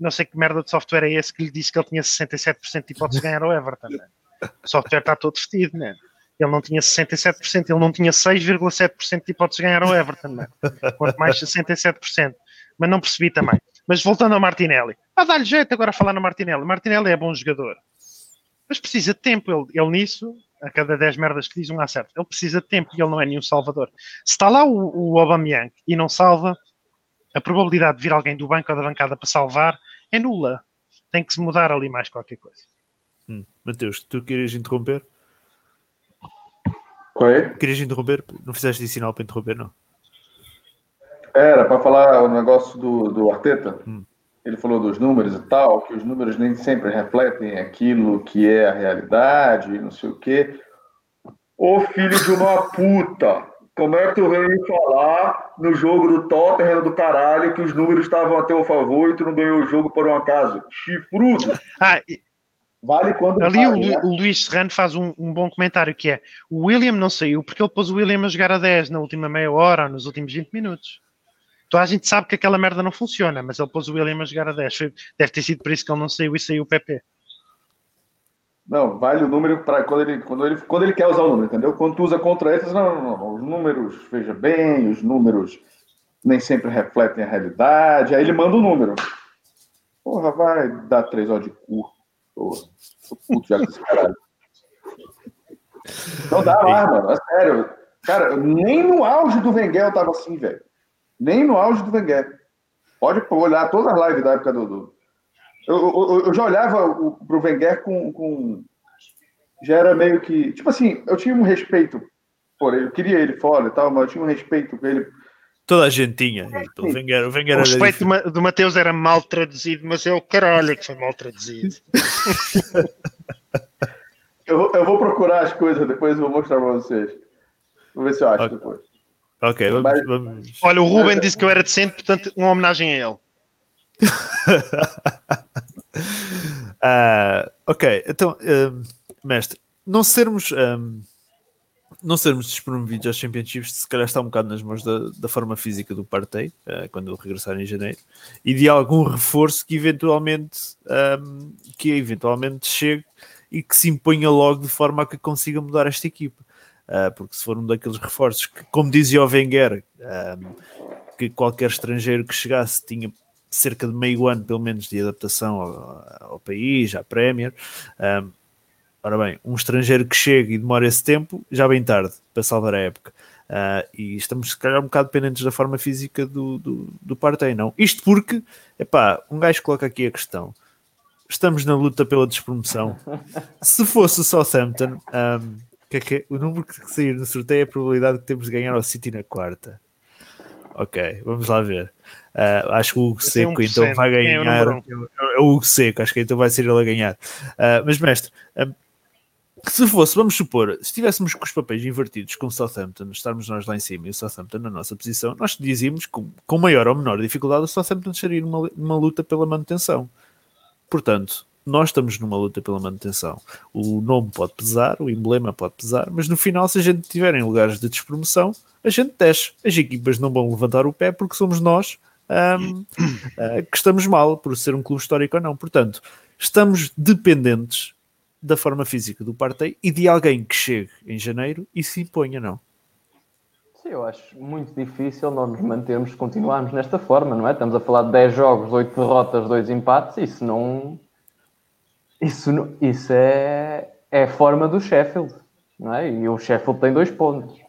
não sei que merda de software é esse que lhe disse que ele tinha 67% de hipótese de ganhar o Everton. né? O software está todo vestido, né? Ele não tinha 67%, ele não tinha 6,7% de hipótese de ganhar o Everton, né? quanto mais 67%. Mas não percebi também. Mas voltando ao Martinelli, ah, dá-lhe jeito agora a falar no Martinelli. Martinelli é bom jogador, mas precisa de tempo. Ele, ele nisso, a cada 10 merdas que diz, um acerta. Ele precisa de tempo e ele não é nenhum salvador. Se está lá o, o Aubameyang e não salva, a probabilidade de vir alguém do banco ou da bancada para salvar é nula. Tem que se mudar ali mais qualquer coisa. Hum. Mateus, tu querias interromper? Qual é? Querias interromper? Não fizeste de sinal para interromper, não? Era para falar o negócio do, do Arteta. Hum. Ele falou dos números e tal, que os números nem sempre refletem aquilo que é a realidade, não sei o quê. Ô filho de uma puta! Como é que tu veio me falar no jogo do Tottenham do caralho que os números estavam a teu favor e tu não ganhou o jogo por um acaso? Chifrudo! Ah, e- Vale quando ali o, né? O Luís Serrano faz um, um bom comentário que é o William não saiu porque ele pôs o William a jogar a 10 na última meia hora nos últimos 20 minutos. Então a gente sabe que aquela merda não funciona, mas ele pôs o William a jogar a 10. Foi- Deve ter sido por isso que ele não saiu e saiu o PP. Não, vale o número para quando ele, quando, ele, quando ele quer usar o número, entendeu? Quando tu usa contra eles, não, não, não, os números, veja bem, os números nem sempre refletem a realidade. Aí ele manda o número. Porra, vai dar três horas de cu. Porra, tô puto já com esse caralho. Não dá mais, mano, é sério. Cara, nem no auge do Wenger eu tava assim, velho. Nem no auge do Wenger. Pode olhar todas as lives da época do. do- Eu, eu- eu já olhava o, pro Wenger com, com. Já era meio que. Tipo assim, eu tinha um respeito por ele. Eu queria ele fora e tal, mas eu tinha um respeito por ele. Toda a gente tinha. O Wenger, o Wenger O era respeito. Ma- do Mateus era mal traduzido, mas é o caralho que foi mal traduzido. Eu, vou- eu vou procurar as coisas depois e vou mostrar pra vocês. Vou ver se eu acho Ok. depois. Ok, vamos. Mas- vamos- Olha, o Ruben disse que eu era decente, portanto, uma homenagem a ele. Ah, ok, então, hum, mestre, não sermos. Um, não sermos despromovidos aos Championships, se calhar está um bocado nas mãos da, da forma física do Partey, uh, quando ele regressar em janeiro, e de algum reforço que eventualmente, um, que eventualmente chegue e que se imponha logo de forma a que consiga mudar esta equipa. Uh, porque se for um daqueles reforços que, como dizia o Wenger, um, que qualquer estrangeiro que chegasse tinha cerca de meio ano, pelo menos, de adaptação ao, ao país, à Premier. Um, ora bem, um estrangeiro que chega e demora esse tempo, já bem tarde para salvar a época. Uh, e estamos, se calhar, um bocado dependentes da forma física do, do, do Partey, não? Isto porque, epá, um gajo coloca aqui a questão. Estamos na luta pela despromoção. Se fosse o Southampton, um, que é que é? o número que sair no sorteio é a probabilidade que temos de ganhar ao City na quarta. Ok, vamos lá ver. Uh, acho que o Hugo Seco então vai é ganhar. É o, Hugo Seco, acho que então vai ser ele a ganhar. Uh, mas, mestre, um, se fosse, vamos supor, se estivéssemos com os papéis invertidos com o Southampton, estarmos nós lá em cima e o Southampton na nossa posição, nós dizíamos que com maior ou menor dificuldade o Southampton estaria numa, numa luta pela manutenção. Portanto, nós estamos numa luta pela manutenção. O nome pode pesar, o emblema pode pesar, mas no final, se a gente tiver em lugares de despromoção, a gente desce. As equipas não vão levantar o pé porque somos nós um, uh, ah, que estamos mal por ser um clube histórico ou não. Portanto, estamos dependentes da forma física do Partey e de alguém que chegue em janeiro e se imponha, não? Sim, eu acho muito difícil nós nos mantermos, continuarmos nesta forma, não é? Estamos a falar de 10 jogos, 8 derrotas, 2 empates, isso não. Isso, isso é, é a forma do Sheffield, não é? E o Sheffield tem dois pontos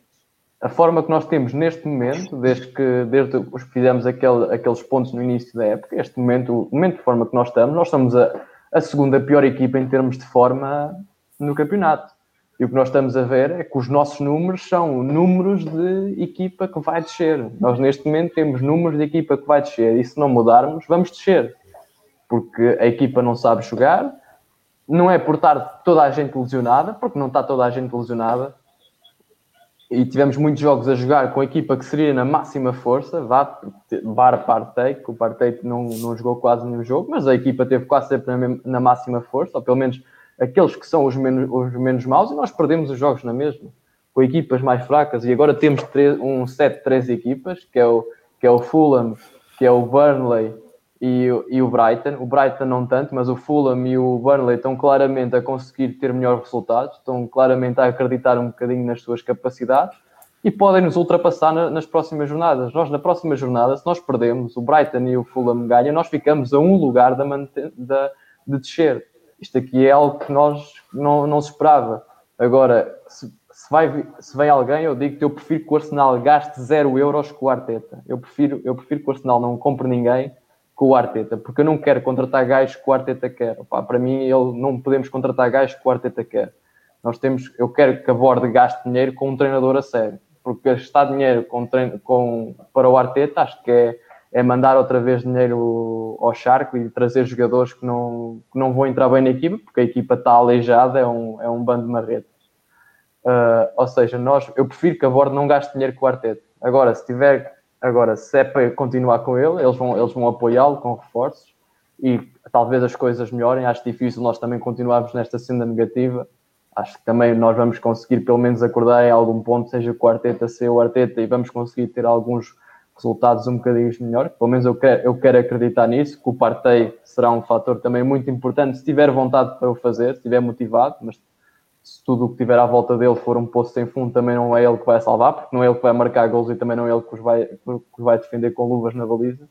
a forma que nós temos neste momento, desde que, desde que fizemos aquele, aqueles pontos no início da época, este momento, o momento de forma que nós estamos, nós somos a, a segunda pior equipa em termos de forma no campeonato. E o que nós estamos a ver é que os nossos números são números de equipa que vai descer. Nós, neste momento, temos números de equipa que vai descer. E se não mudarmos, vamos descer. Porque a equipa não sabe jogar. Não é por estar toda a gente lesionada, porque não está toda a gente lesionada e tivemos muitos jogos a jogar com a equipa que seria na máxima força, vá, bar Partey, que o Partey não, não jogou quase nenhum jogo, mas a equipa teve quase sempre na, máxima força, ou pelo menos aqueles que são os menos, os menos maus, e nós perdemos os jogos na mesma, com equipas mais fracas, e agora temos três, um set de três equipas, que é o, que é o Fulham, que é o Burnley e, e o Brighton. O Brighton não tanto, mas o Fulham e o Burnley estão claramente a conseguir ter melhores resultados, estão claramente a acreditar um bocadinho nas suas capacidades e podem nos ultrapassar na, nas próximas jornadas. Nós, na próxima jornada, se nós perdemos, o Brighton e o Fulham ganham, nós ficamos a um lugar da, da, de descer. Isto aqui é algo que nós não, não se esperava. Agora, se, se, vai, se vem alguém, eu digo que eu prefiro que o Arsenal gaste zero euros com o Arteta. Eu prefiro, eu prefiro que o Arsenal não compre ninguém com o Arteta, porque eu não quero contratar gajos que o Arteta quer. Opa, para mim, ele, não podemos contratar gajos que o Arteta quer. Nós temos, eu quero que a Borde gaste dinheiro com um treinador a sério, porque gastar dinheiro com, com, para o Arteta acho que é, é mandar outra vez dinheiro ao charco e trazer jogadores que não, que não vão entrar bem na equipa, porque a equipa está aleijada, é um, é um bando de marretas. Uh, ou seja, nós, eu prefiro que a Borde não gaste dinheiro com o Arteta. Agora, se tiver Agora, se é para continuar com ele, eles vão, eles vão apoiá-lo com reforços e talvez as coisas melhorem. Acho difícil nós também continuarmos nesta senda negativa. Acho que também nós vamos conseguir pelo menos acordar em algum ponto, seja com o Arteta, seja o Arteta, e vamos conseguir ter alguns resultados um bocadinho melhores. Pelo menos eu quero, eu quero acreditar nisso, que o Partey será um fator também muito importante, se tiver vontade para o fazer, se estiver motivado, mas se tudo o que tiver à volta dele for um poço sem fundo, também não é ele que vai salvar, porque não é ele que vai marcar gols e também não é ele que os vai, que os vai defender com luvas na baliza.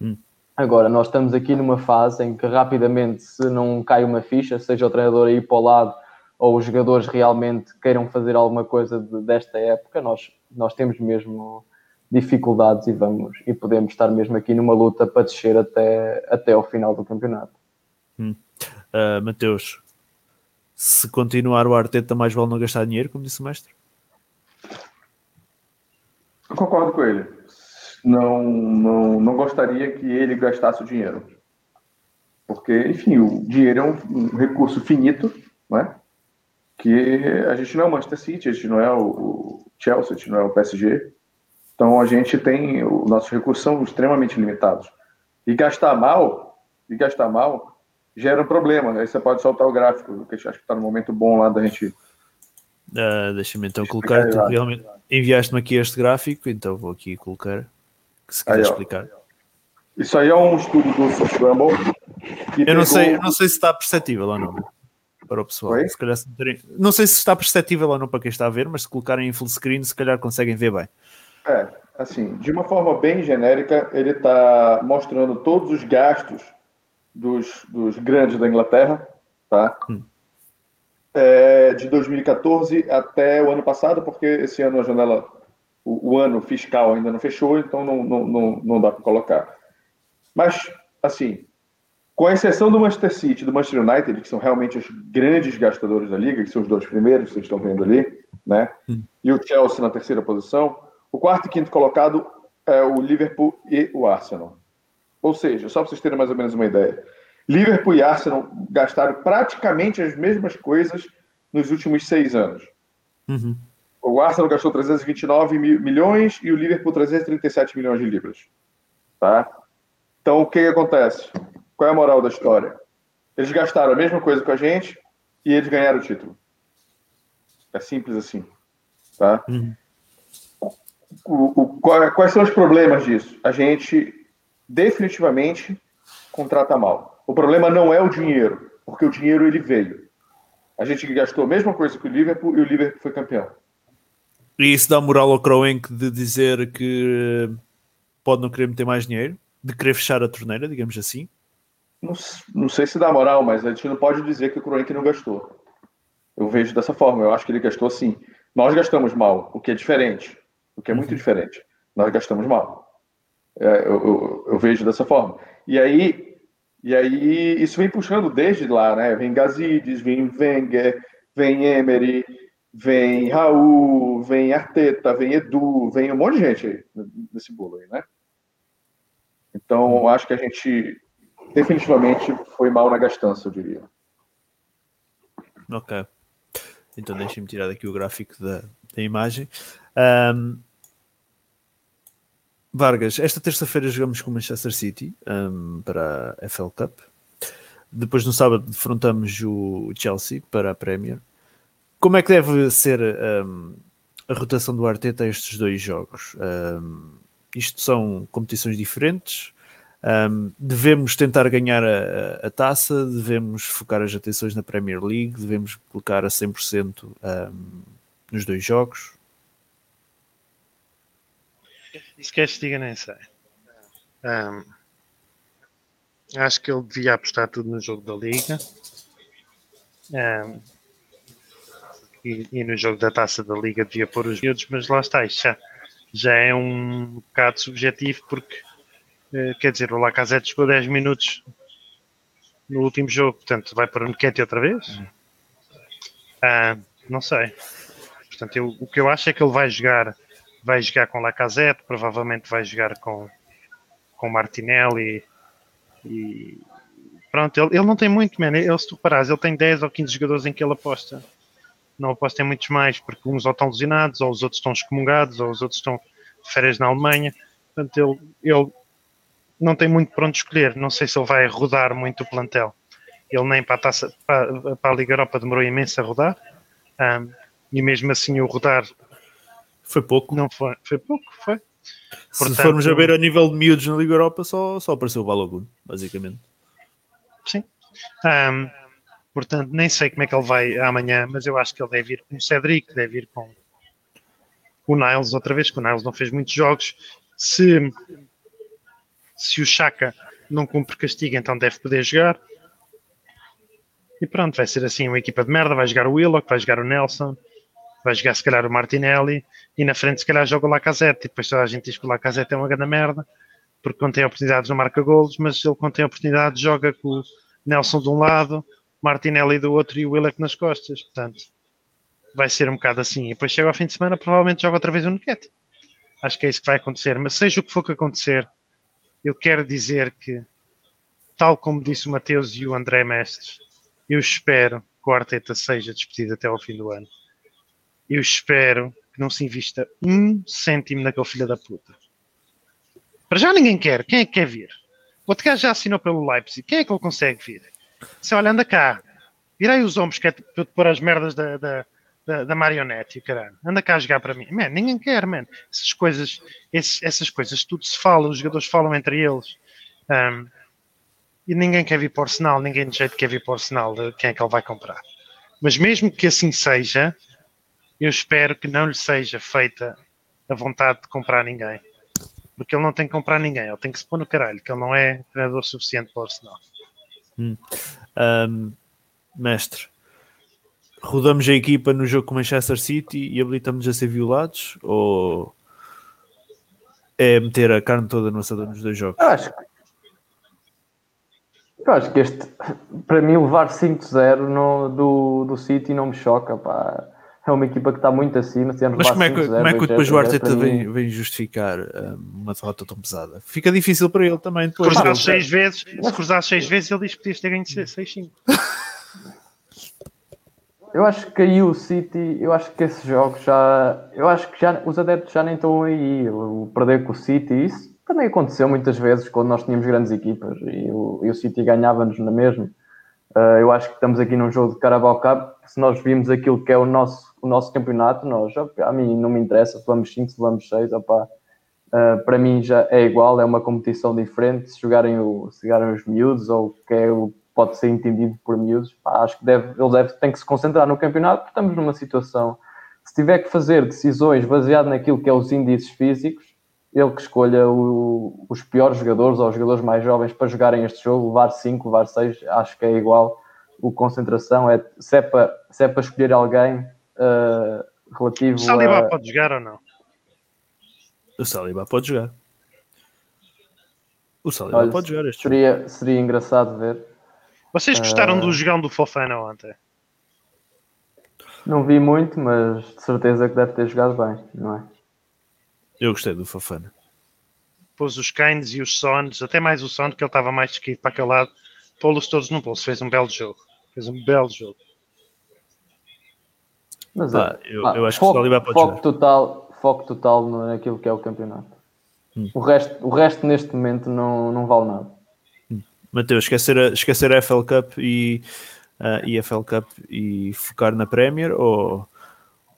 Hum. Agora, nós estamos aqui numa fase em que rapidamente, se não cai uma ficha, seja o treinador aí para o lado ou os jogadores realmente queiram fazer alguma coisa de, desta época, nós, nós temos mesmo dificuldades e vamos e podemos estar mesmo aqui numa luta para descer até, até ao final do campeonato. Hum. Uh, Mateus, se continuar o Arteta, mais vale não gastar dinheiro, como disse o mestre? Eu concordo com ele. Não, não, não gostaria que ele gastasse o dinheiro. Porque, enfim, o dinheiro é um, um recurso finito, né? que a gente não é o Manchester City, a gente não é o Chelsea, a gente não é o PSG. Então a gente tem, os nossos recursos são extremamente limitados. E gastar mal, e gastar mal, gera um problema. Aí você pode soltar o gráfico, que acho que está no momento bom lá da gente Uh, Deixa-me então colocar. Tu realmente enviaste-me aqui este gráfico, então vou aqui colocar. Se quiser Aí, ó. explicar. Isso aí é um estudo do Scramble. que Eu não pegou- sei, eu não sei se está perceptível ou não para o pessoal. Oi? Se calhar se meterem- não sei se está perceptível ou não para quem está a ver, mas se colocarem em full screen, se calhar conseguem ver bem. É, assim, de uma forma bem genérica, ele está mostrando todos os gastos dos, dos grandes da Inglaterra, tá? É, de 2014 até o ano passado, porque esse ano a janela, o, o ano fiscal ainda não fechou, então não, não, não, não dá para colocar. Mas, assim, com exceção do Manchester City e do Manchester United, que são realmente os grandes gastadores da liga, que são os dois primeiros que vocês estão vendo ali, né? E o Chelsea na terceira posição. O quarto e quinto colocado é o Liverpool e o Arsenal. Ou seja, só para vocês terem mais ou menos uma ideia, Liverpool e Arsenal gastaram praticamente as mesmas coisas nos últimos seis anos. Uhum. O Arsenal gastou 329 mi- milhões e o Liverpool 337 milhões de libras. Tá? Então, o que, que acontece? Qual é a moral da história? Eles gastaram a mesma coisa com a gente e eles ganharam o título. É simples assim. Tá? Uhum. O- o- qual- quais são os problemas disso? A gente definitivamente contrata mal. O problema não é o dinheiro, porque o dinheiro ele veio. A gente gastou a mesma coisa que o Liverpool e o Liverpool foi campeão. E isso dá moral ao Kroenk de dizer que pode não querer meter mais dinheiro, de querer fechar a torneira, digamos assim. Não, não sei se dá moral, mas a gente não pode dizer que o Kroenke não gastou. Eu vejo dessa forma. Eu acho que ele gastou sim. Nós gastamos mal, o que é diferente. O que é muito diferente. Nós gastamos mal. É, eu, eu- eu vejo dessa forma. E aí, e aí isso vem puxando desde lá, né? Vem Gazidis, vem Wenger, vem Emery, vem Raul, vem Arteta, vem Edu, vem um monte de gente aí nesse bolo aí, né? Então, acho que a gente definitivamente foi mal na gastança, eu diria. Ok. Então deixem-me tirar daqui o gráfico da, da imagem. Ahm, Vargas, esta terça-feira jogamos com o Manchester City ahm, para a FL Cup. Depois no sábado defrontamos o Chelsea para a Premier. Como é que deve ser ahm, a rotação do Arteta a estes dois jogos? Ahm, isto são competições diferentes. Um, devemos tentar ganhar a, a, taça, devemos focar as atenções na Premier League, devemos colocar a 100% um, nos dois jogos. Se queres diga, nem sei. Ahm, acho que ele devia apostar tudo no jogo da Liga. Ahm, e, e no jogo da taça da Liga devia pôr os miúdos, mas lá está, isto já, já é um bocado subjetivo porque eh, quer dizer, o Lacazette jogou 10 minutos no último jogo, portanto vai para o Nketiah outra vez? Ah, não sei. Portanto, eu- o que eu acho é que ele vai jogar, vai jogar com Lacazette, provavelmente vai jogar com, com Martinelli e pronto, ele, ele não tem muito, man. Ele, se tu parares, ele tem 10 ou 15 jogadores em que ele aposta. Não aposta em muitos mais, porque uns ou estão lesionados, ou os outros estão excomungados, ou os outros estão de férias na Alemanha. Portanto, ele, ele não tem muito para onde escolher. Não sei se ele vai rodar muito o plantel. Ele nem para a, taça, para, para a Liga Europa demorou imenso a rodar. Ahm, e mesmo assim o rodar Foi pouco. não foi, foi pouco, foi. Se portanto- formos a ver a nível de miúdos na Liga Europa, só, só apareceu o Balogun, basicamente. Sim. Ahm, portanto, nem sei como é que ele vai amanhã, mas eu acho que ele deve ir com o Cedric, deve ir com o Niles outra vez, que o Niles não fez muitos jogos. Se, se o Chaka não cumpre castigo, então deve poder jogar. E pronto, vai ser assim uma equipa de merda. Vai jogar o Willock, vai jogar o Nelson, vai jogar se calhar o Martinelli e na frente se calhar joga o Lacazette. E depois toda a gente diz que o Lacazette é uma grande merda porque quando tem oportunidades não marca golos, mas ele quando tem oportunidades joga com o Nelson de um lado, Martinelli do outro e o Willock nas costas. Portanto, vai ser um bocado assim. E depois chega ao fim de semana, provavelmente joga outra vez o Nuquete. Acho que é isso que vai acontecer. Mas seja o que for que acontecer, eu quero dizer que, tal como disse o Mateus e o André Mestres, eu espero que o Arteta seja despedido até ao fim do ano. Eu espero que não se invista um cêntimo naquele filho da puta. Para já ninguém quer. Quem é que quer vir? O outro gajo já assinou pelo Leipzig. Quem é que ele consegue vir? Se olha, anda cá. Vira aí os ombros que é para te pôr as merdas da, da, da, da marionete caralho. Anda cá a jogar para mim. Man, ninguém quer, man. Essas coisas, esses, essas coisas, tudo se fala, os jogadores falam entre eles. Um, e ninguém quer vir para o Arsenal, ninguém de jeito quer vir para o Arsenal de quem é que ele vai comprar. Mas mesmo que assim seja, eu espero que não lhe seja feita a vontade de comprar ninguém. Porque ele não tem que comprar ninguém, ele tem que se pôr no caralho, que ele não é treinador suficiente para o Arsenal. Um, mestre, rodamos a equipa no jogo com Manchester City e habilitamos a ser violados? Ou é meter a carne toda no assador nos dois jogos? Eu acho que. Eu acho que este, para mim, levar 5-0 no- do, do City não me choca. Pá. É uma equipa que está muito acima. Se Mas como é que, como é que depois o Arteta vem, vem justificar um, uma derrota tão pesada? Fica difícil para ele também depois. Cruzar Ele- seis vezes, se cruzar seis vezes, ele diz que podias ter ganho 6-5. Eu acho que aí o City, eu acho que esses jogos já. Eu acho que já os adeptos já nem estão aí. O perder com o City, isso também aconteceu muitas vezes quando nós tínhamos grandes equipas e o, e o City ganhava-nos na mesma. Ah, eu acho que estamos aqui num jogo de Carabao Cup. Se nós vimos aquilo que é o nosso, o nosso campeonato, nós, a mim não me interessa se vamos 5, se vamos 6, opá. Ah, para mim já é igual, é uma competição diferente. Se jogarem, o, se jogarem os miúdos ou que é o pode ser entendido por miúdos, pá, acho que deve, ele deve, tem que se concentrar no campeonato, porque estamos numa situação. Se tiver que fazer decisões baseado naquilo que é os índices físicos, ele que escolha o- os piores jogadores ou os jogadores mais jovens para jogarem este jogo, levar 5, levar 6, acho que é igual. O concentração é se é para, se é para escolher alguém ah, relativo O Saliba a. pode jogar ou não? O Saliba pode jogar. O Saliba Olha, pode jogar este jogo. Seria, seria engraçado ver. Vocês gostaram do jogão do Fofana ontem? Não vi muito, mas de certeza que deve ter jogado bem, não é? Eu gostei do Fafana. Pôs os Keynes e os Sons, até mais o Son, que ele estava mais esquivo para aquele lado. Pô-los todos no bolso, fez um belo jogo. Fez um belo jogo. Mas Pá, é, eu- pá, eu acho que o foco, Saliba pode foco jogar. total, foco total naquilo que é o campeonato. Hum. O, resto, o resto neste momento não, não vale nada. Mateus, esquecer a, esquecer a FL Cup e a EFL Cup e focar na Premier ou,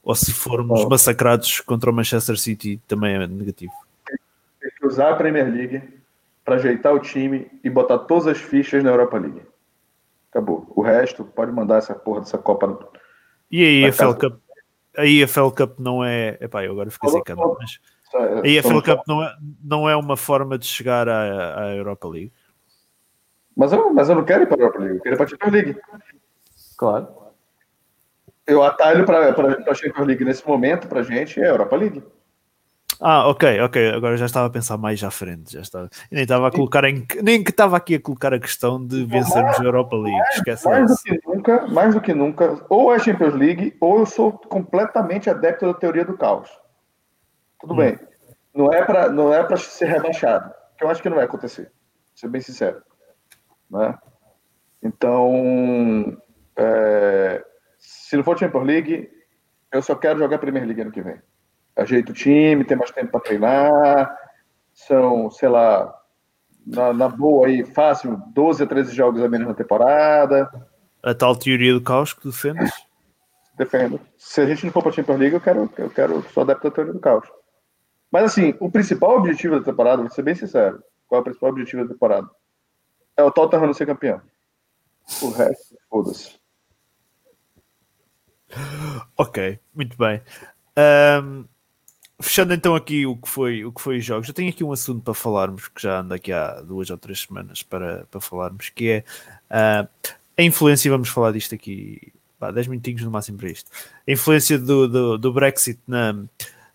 ou se formos Oh. massacrados contra o Manchester City também é negativo? Tem que usar a Premier League para ajeitar o time e botar todas as fichas na Europa League. Acabou. O resto, pode mandar essa porra dessa Copa. E a Vai EFL. Cup? A EFL Cup não é. Epá, eu agora fiquei sem câmera, mas a A EFL Cup não é, não é uma forma de chegar à, à Europa League. Mas eu, mas eu não quero ir para a Europa League, eu quero ir para a Champions League. Claro. Eu atalho para a Champions League nesse momento, para a gente, é a Europa League. Ah, ok, ok. Agora já estava a pensar mais à frente. Já estava. e Nem estava a colocar em, nem que estava aqui a colocar a questão de vencermos a Europa League. Esquece Mais do isso. que nunca, mais do que nunca, ou é Champions League, ou eu sou completamente adepto da teoria do caos. Tudo Hum. bem. Não é para não é para ser rebaixado, que eu acho que não vai acontecer. Ser bem sincero, né? Então, é, se não for Champions League, eu só quero jogar Premier League ano que vem. Ajeito o time, ter mais tempo para treinar. São, sei lá, na, na boa aí, fácil, 12 a 13 jogos a menos na temporada. A tal teoria do caos que defendes. Defendo. Se a gente não for para Champions League, eu quero, eu quero sou adepto da teoria do caos. Mas assim, o principal objetivo da temporada, vou ser bem sincero, qual é o principal objetivo da temporada? É o Tottenham não ser campeão. O resto, foda-se. Ok, muito bem. Ahm, fechando então aqui o que foi o que foi os jogos, eu tenho aqui um assunto para falarmos que já anda aqui há duas ou três semanas para, para falarmos, que é ah, a influência, vamos falar disto aqui, pá, 10 minutinhos no máximo para isto. A influência do, do, do Brexit na,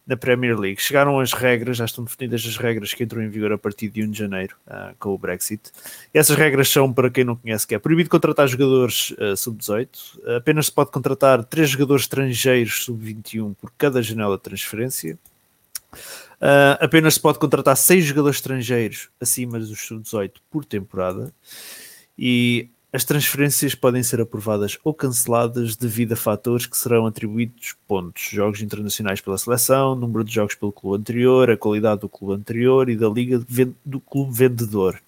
na Premier League. Chegaram as regras, já estão definidas as regras que entram em vigor a partir de 1 de janeiro ah, com o Brexit. E essas regras são, para quem não conhece, que é proibido contratar jogadores ah, sub-18, apenas se pode contratar três jogadores estrangeiros sub-21 por cada janela de transferência. Ah, apenas se pode contratar seis jogadores estrangeiros acima dos sub-18 por temporada. E as transferências podem ser aprovadas ou canceladas devido a fatores que serão atribuídos pontos, jogos internacionais pela seleção, número de jogos pelo clube anterior, a qualidade do clube anterior e da liga do clube vendedor.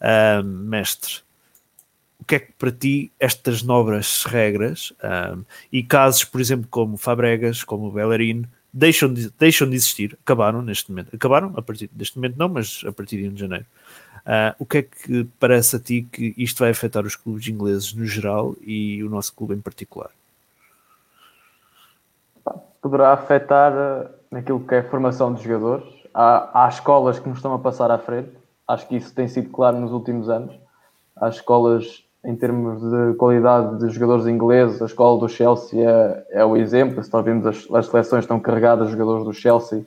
Ah, mestre, o que é que para ti estas novas regras e casos, por exemplo, como Fabregas, como Bellerin, deixam de, deixam de existir, acabaram neste momento, acabaram a partir deste momento não, mas a partir de 1 de janeiro. Uh, o que é que parece a ti que isto vai afetar os clubes ingleses no geral e o nosso clube em particular? Poderá afetar uh, naquilo que é a formação de jogadores. Há, há escolas que nos estão a passar à frente, acho que isso tem sido claro nos últimos anos. Há escolas em termos de qualidade de jogadores ingleses, a escola do Chelsea é, é o exemplo. Se nós vemos as, as seleções estão carregadas de jogadores do Chelsea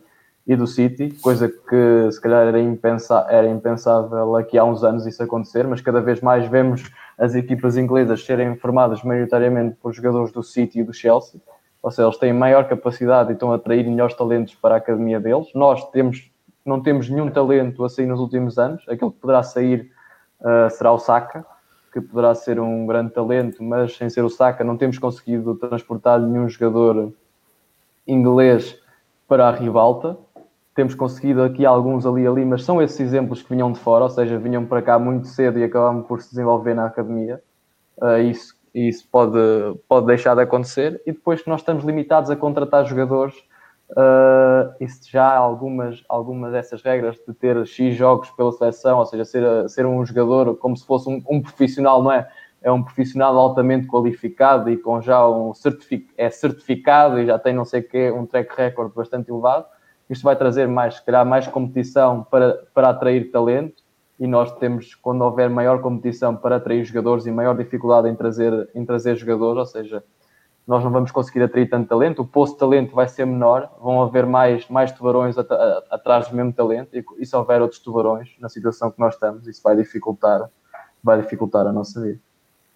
e do City, coisa que se calhar era, impensa, era impensável aqui há uns anos isso acontecer, mas cada vez mais vemos as equipas inglesas serem formadas maioritariamente por jogadores do City e do Chelsea, ou seja, eles têm maior capacidade e estão a atrair melhores talentos para a academia deles. Nós temos, não temos nenhum talento assim nos últimos anos, aquilo que poderá sair uh, será o Saka, que poderá ser um grande talento, mas sem ser o Saka não temos conseguido transportar nenhum jogador inglês para a rivalta temos conseguido aqui alguns ali ali, mas são esses exemplos que vinham de fora, ou seja, vinham para cá muito cedo e acabaram por se desenvolver na academia. Uh, isso isso pode, pode deixar de acontecer. E depois que nós estamos limitados a contratar jogadores, uh, já há algumas, algumas dessas regras de ter X jogos pela seleção, ou seja, ser, ser um jogador como se fosse um, um profissional, não é? É um profissional altamente qualificado e com já um certific, é certificado e já tem não sei o quê, um track record bastante elevado isto vai trazer mais, se calhar, mais competição para, para atrair talento e nós temos, quando houver maior competição para atrair jogadores e maior dificuldade em trazer, em trazer jogadores, ou seja, nós não vamos conseguir atrair tanto talento, o poço de talento vai ser menor, vão haver mais, mais tubarões at atrás do mesmo talento e, e se houver outros tubarões na situação que nós estamos, isso vai dificultar, vai dificultar a nossa vida.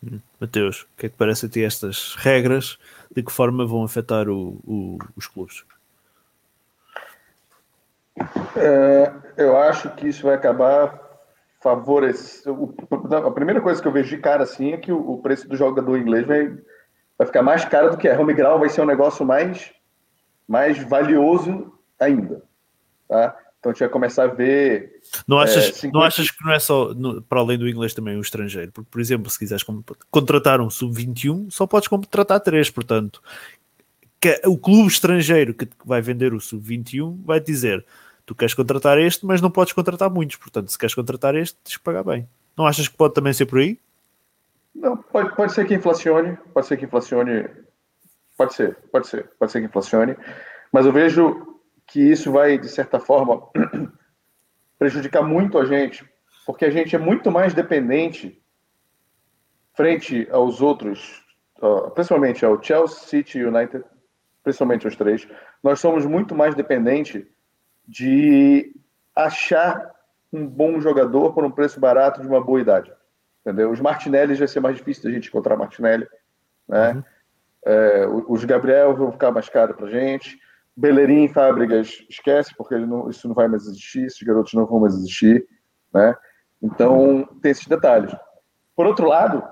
Hum. Mateus, o que é que parece a ti estas regras? De que forma vão afetar o, o, os clubes? É, eu acho que isso vai acabar favorecendo. A primeira coisa que eu vejo de cara assim é que o preço do jogador inglês vai, vai ficar mais caro do que a home grau, vai ser um negócio mais, mais valioso ainda. Tá? Então a gente vai começar a ver. Não achas, é, 50... não achas que não é só no, para além do inglês também o estrangeiro? Porque, por exemplo, se quiseres contratar um sub-21, só podes contratar três, portanto. Que o clube estrangeiro que vai vender o sub-21 vai dizer tu queres contratar este, mas não podes contratar muitos. Portanto, se queres contratar este, tens que pagar bem. Não achas que pode também ser por aí? Não, pode, pode ser que inflacione, pode ser que inflacione, pode ser, pode ser, pode ser que inflacione, mas eu vejo que isso vai, de certa forma, prejudicar muito a gente, porque a gente é muito mais dependente frente aos outros, principalmente ao Chelsea, City United, principalmente os três, nós somos muito mais dependentes de achar um bom jogador por um preço barato de uma boa idade. Entendeu? Os Martinelli vai ser mais difícil da gente encontrar Martinelli. Né? Uhum. É, os Gabriel vão ficar mais caro para gente. Bellerin Fábricas, esquece, porque não, isso não vai mais existir, esses garotos não vão mais existir. Né? Então, tem esses detalhes. Por outro lado,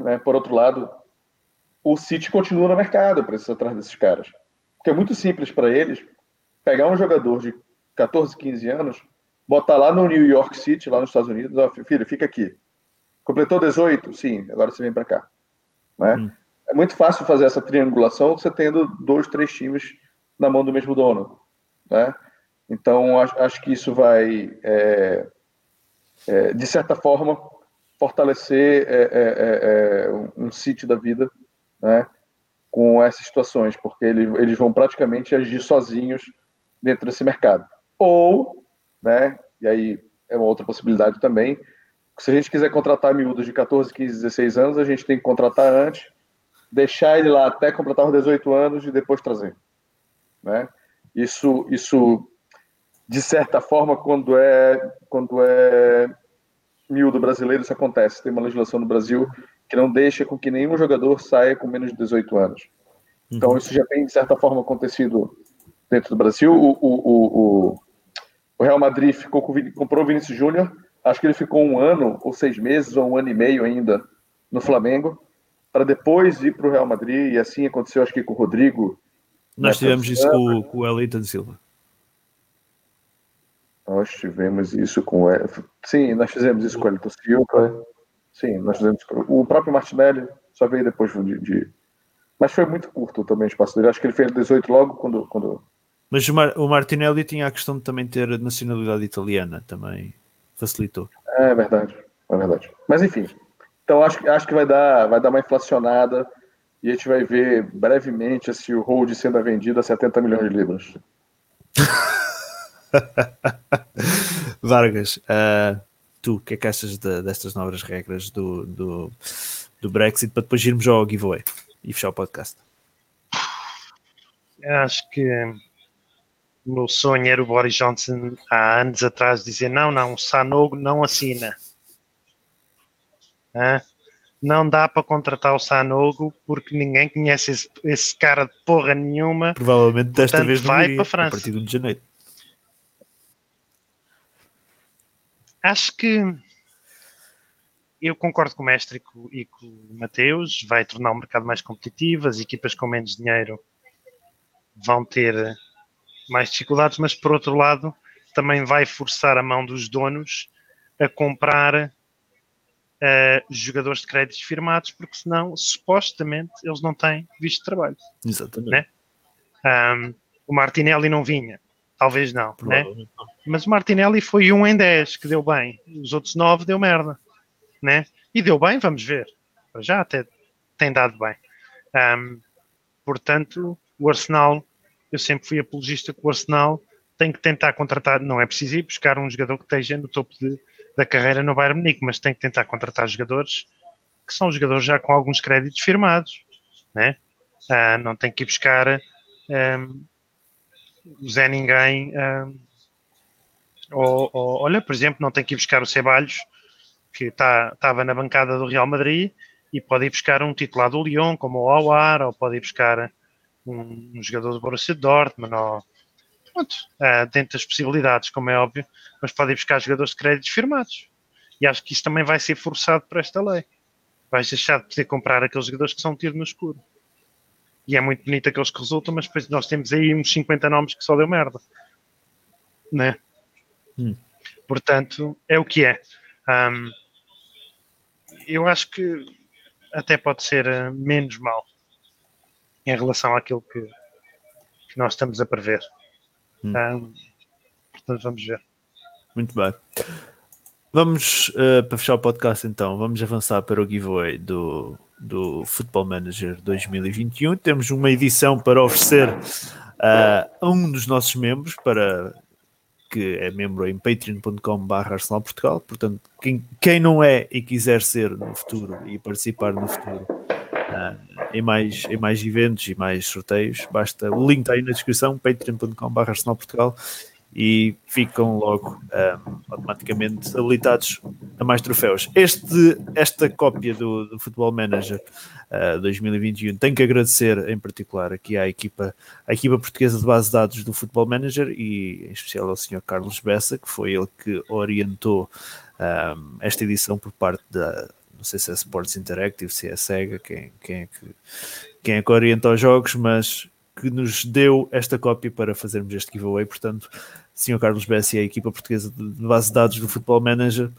né, por outro lado, o City continua no mercado para atrás desses caras. Porque é muito simples para eles pegar um jogador de 14, 15 anos, botar lá no New York City, lá nos Estados Unidos, ó, filho, fica aqui. Completou 18? Sim, agora você vem para cá. Né? Hum. É muito fácil fazer essa triangulação você tendo dois, três times na mão do mesmo dono. Né? Então, acho, que isso vai, é, é, de certa forma, fortalecer é, é, é, é um, um sítio da vida né? com essas situações, porque eles, eles vão praticamente agir sozinhos dentro desse mercado. Ou, né, e aí é uma outra possibilidade também, se a gente quiser contratar miúdos de 14, 15, 16 anos, a gente tem que contratar antes, deixar ele lá até completar os 18 anos e depois trazer. Né? Isso, isso de certa forma, quando é, quando é miúdo brasileiro, isso acontece. Tem uma legislação no Brasil que não deixa com que nenhum jogador saia com menos de 18 anos. Então, uhum. isso já tem, de certa forma, acontecido dentro do Brasil. O, o, o, o Real Madrid ficou com, comprou o Vinícius Júnior. Acho que ele ficou um ano, ou seis meses, ou um ano e meio ainda no Flamengo, para depois ir para o Real Madrid. E assim aconteceu, acho que com o Rodrigo. Nós tivemos isso com, com o Elton Silva. Nós tivemos isso com o. Sim, nós fizemos isso com o Elton Silva. Sim, nós fizemos. O próprio Martinelli só veio depois de, de- Mas foi muito curto também o espaço dele. Acho que ele fez 18 logo quando. quando... Mas o, Mar- o Martinelli tinha a questão de também ter nacionalidade italiana, também facilitou. É verdade, é verdade. Mas enfim. Então acho, que- acho que vai dar, vai dar uma inflacionada e a gente vai ver brevemente esse hold sendo vendido a 70 milhões de libras. Vargas, ah, tu, o que é que achas de- destas novas regras do, do, do Brexit para depois irmos ao giveaway e fechar o podcast? Acho que meu sonho era o Boris Johnson há anos atrás dizer não, não, o Sanogo não assina. Hã? Não dá para contratar o Sanogo porque ninguém conhece esse, esse cara de porra nenhuma. Provavelmente desta Portanto, vez não vai iria, para a a França. partir de 1 de janeiro. Acho que eu concordo com o mestre e com, e com o Mateus, vai tornar o mercado mais competitivo, as equipas com menos dinheiro vão ter mais dificuldades, mas por outro lado também vai forçar a mão dos donos a comprar eh, jogadores de créditos firmados, porque senão supostamente eles não têm visto de trabalho. Exatamente. Né? Ahm, o Martinelli não vinha, talvez não, né? Não. mas o Martinelli foi um em 10 que deu bem, os outros 9 deu merda, né? E deu bem, vamos ver. Já até tem dado bem. Ahm, portanto, o Arsenal, eu sempre fui apologista que o Arsenal tem que tentar contratar, não é preciso ir buscar um jogador que esteja no topo de- da carreira no Bayern Munique, mas tem que tentar contratar jogadores que são jogadores já com alguns créditos firmados, né? Ah, não tem que ir buscar ahm, o Zé Ninguém ahm, ou, ou- olha, por exemplo, não tem que ir buscar o Ceballos, que estava tá, na bancada do Real Madrid, e pode ir buscar um titular do Lyon, como o Awar, ou pode ir buscar um, um jogador do Borussia Dortmund, ou, pronto, ah, dentro das possibilidades, como é óbvio, mas pode ir buscar jogadores de créditos firmados. E acho que isso também vai ser forçado por esta lei. Vais deixar de poder comprar aqueles jogadores que são um tiro no escuro. E é muito bonito aqueles que resultam, mas depois nós temos aí uns 50 nomes que só deu merda. Né? Portanto, é o que é. Ahm, eu acho que até pode ser eh, menos mal em relação àquilo que, que nós estamos a prever. Hum. Ahm, portanto, vamos ver. Muito bem. Vamos, eh, para fechar o podcast então, vamos avançar para o giveaway do, do Football Manager 2021. Temos uma edição para oferecer ah, a um dos nossos membros, para que é membro em patreon.com.br Arsenal Portugal. Portanto, quem, quem não é e quiser ser no futuro e participar no futuro em, mais, em mais eventos e mais sorteios, basta o link está aí na descrição, patreon.com.br Portugal e ficam logo um, automaticamente habilitados a mais troféus. Este, esta cópia do, do Football Manager uh, 2021 tem que agradecer em particular aqui à equipa, à equipa portuguesa de base de dados do Football Manager e em especial ao Sr. Carlos Bessa, que foi ele que orientou um, esta edição por parte da não sei se é Sports Interactive, se é SEGA, quem, quem, é que, quem é que orienta os jogos, mas que nos deu esta cópia para fazermos este giveaway. Portanto, Sr. Carlos Bessi e a equipa portuguesa de base de dados do Football Manager,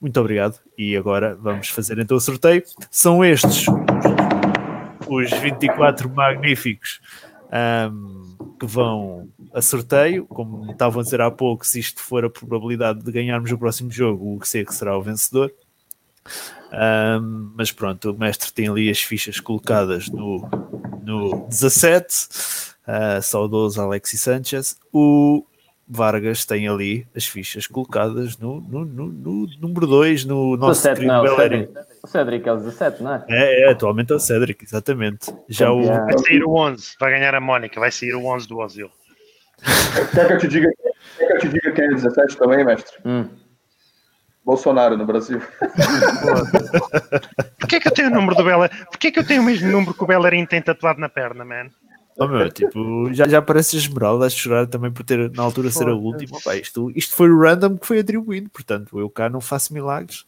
muito obrigado. E agora vamos fazer então o sorteio. São estes os 24 magníficos um, que vão a sorteio. Como estavam a dizer há pouco, se isto for a probabilidade de ganharmos o próximo jogo, o que sei que será o vencedor. Um, mas pronto, o mestre tem ali as fichas colocadas no, no 17, uh, saudoso Alexis Sanchez. O Vargas tem ali as fichas colocadas no, no, no, no número 2, no nosso 17 não, o. Cédric. O Cédric é o 17, não é? É, é, atualmente é o Cédric, exatamente. Já o. Vai sair o 11, vai ganhar a Mónica, vai sair o 11 do Ozil. Quer que eu te diga, quer que eu te diga quem é 17 também, mestre? Hum. Bolsonaro no Brasil. Porquê que eu tenho o número do Bellerin? Porquê que eu tenho o mesmo número que o Bellerin tem tatuado na perna, man? Oh, meu, tipo, já, já parece Esmeralda a chorar também por ter na altura ser a última. Pá, isto, isto foi o random que foi atribuído, portanto, eu cá não faço milagres.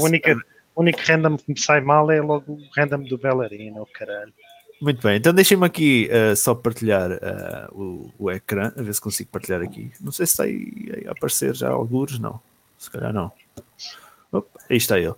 Única, o único random que me sai mal é logo o random do Bellerin, oh caralho. Muito bem, então deixem-me aqui ah, só partilhar ah, o, o ecrã, a ver se consigo partilhar aqui. Não sei se está aí a aparecer já alguns, não. Se calhar não. Opa, aí está ele.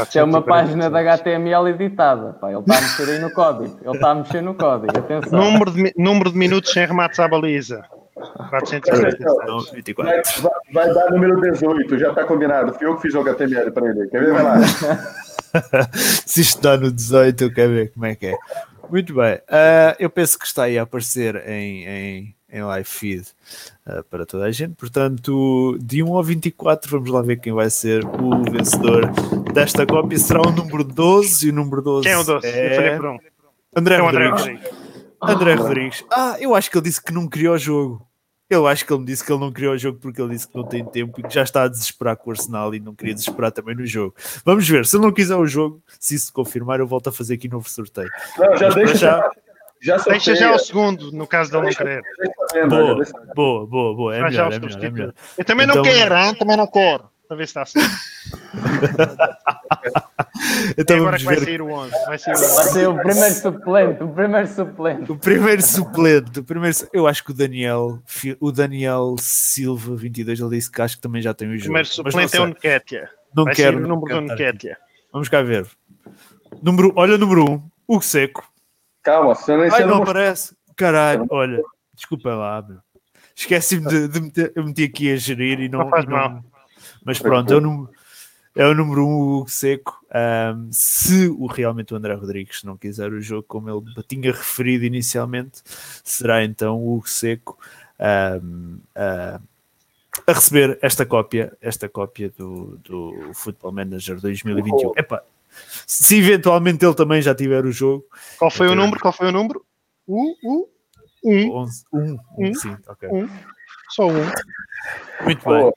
Isto é uma página da HTML editada. Pá. Ele está a mexer aí no código. Ele está a mexer no código. Atenção. Número de, número de minutos sem remates à baliza. 460. Não, 24. Vai, vai- vai dar número 18, já está combinado. Fui eu que fiz o HTML para ele. Quer ver? Vai lá. Se isto dá no 18, eu quero ver como é que é. Muito bem. Ah, eu penso que está aí a aparecer em, em, em live feed ah, para toda a gente. Portanto, de 1 ao 24, vamos lá ver quem vai ser o vencedor desta cópia. Será o número 12 e o número 12 Quem é o doce? Eu falei é por um. André É André Rodrigues. Rodrigues. André Rodrigues. Ah, eu acho que ele disse que não queria o jogo. Eu acho que ele me disse que ele não queria o jogo porque ele disse que não tem tempo e que já está a desesperar com o Arsenal e não queria desesperar também no jogo. Vamos ver, se ele não quiser o jogo, se isso confirmar, eu volto a fazer aqui novo sorteio. Não, já Mas deixa. já- Já, Deixa já o segundo, no caso dele não querer. Boa, boa, boa, boa. É melhor, é melhor, é melhor. Eu também não Então- quero, hein? também não quero. Para ver se está assim. Então agora que vai sair o 11. Vai sair o Vai 11. ser o primeiro suplente. O primeiro suplente. o primeiro suplente. O primeiro, eu acho que o Daniel, o Daniel Silva 22, ele disse que acho que também já tem o O jogo. primeiro Mas não suplente é o sei. Nketiah. Não Vai quero. o número do. Nketiah. Vamos cá ver. Número, olha, número 1, um, Hugo Seco. Calma, você não, Ai, não não aparece. Caralho, olha, desculpa lá, meu. Esqueci-me de, de meter, eu meti aqui a gerir e não. Não faz e não- mal. Mas pronto, é o número, é o número um, o Seco. Ahm, se o realmente o André Rodrigues não quiser o jogo, como ele tinha referido inicialmente, será então o Hugo Seco ahm, a, a receber esta cópia, esta cópia do, do Football Manager 2021. Epá, se eventualmente ele também já tiver o jogo, Qual foi o Ok. número? Qual foi o número? O, o, um. 11, 1, 1, Um. sim, ok. Um. Só um. Muito bem.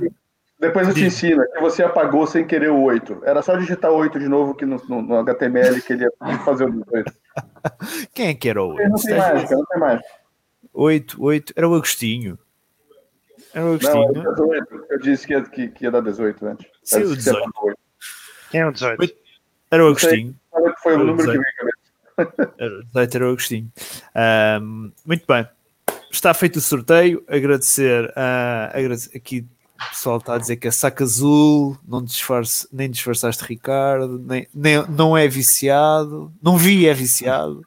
que depois eu te ensino que você apagou sem querer o 8. Era só digitar 8 de novo que no, no- no HTML que ele ia fazer o 8. quem é que era o Não 8? tem mais, não tem mais. 8, 8, era o Agostinho. Era o Não, Agostinho. era 18. Eu disse que ia, que, que ia dar 18 antes. Sim, Eu o disse que ia 18. dar 8. Quem é o 18? Oito. Era o Não sei. Agostinho. Que foi o Eu número que sei. veio à cabeça. Era, o 18 era o Agostinho. Ahm, muito bem. Está feito o sorteio. Agradecer, a agradecer aqui. O pessoal está a dizer que é saco azul, não disfarce, nem disfarçaste Ricardo, nem, nem, não é viciado, não vi é viciado.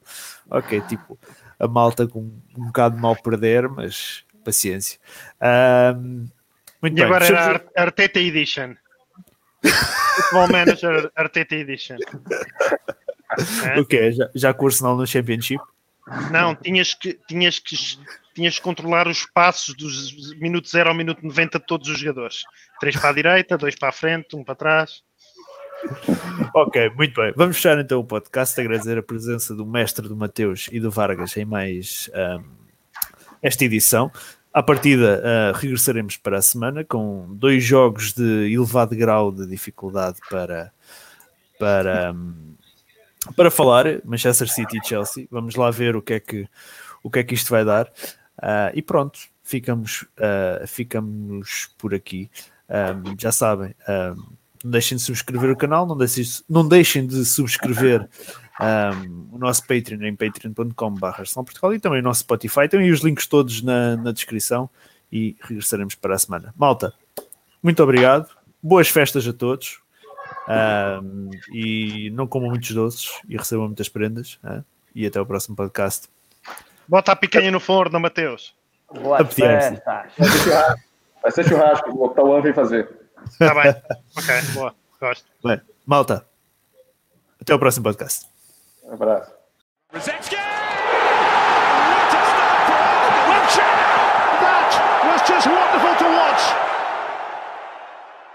Ok, tipo, a malta com um bocado de mal perder, mas paciência. Ahm, muito E bem. agora era Ar- Arteta Edition. Football Manager Arteta Edition. O quê? Já, já com o Arsenal no Championship? Não, tinhas que, tinhas, que, tinhas que controlar os passos dos minuto 0 ao minuto 90 de todos os jogadores. Três para a direita, dois para a frente, um para trás. Ok, muito bem. Vamos fechar então o podcast. Agradecer a presença do mestre do Mateus e do Vargas em mais ahm, esta edição. À partida, ah, regressaremos para a semana com dois jogos de elevado grau de dificuldade para, para, ahm, para falar: Manchester City e Chelsea. Vamos lá ver o que é que, o que, é que isto vai dar. Ah, e pronto, ficamos, ah, ficamos por aqui. Ahm, já sabem. ahm, não deixem de subscrever o canal, não deixem, não deixem de subscrever um, o nosso Patreon em patreon.com.br Portugal e também o nosso Spotify. Tem os links todos na, na descrição e regressaremos para a semana. Malta, muito obrigado, boas festas a todos um, e não comam muitos doces e recebam muitas prendas. E até o próximo podcast. Bota a picanha no forno, Mateus. Boas Apetece. Vai ser churrasco. Vai ser churrasco. O Tauan vem fazer. Está bem. Ok, boa. Gosto. Bem, malta, até o próximo podcast. Um abraço. That was just wonderful to watch.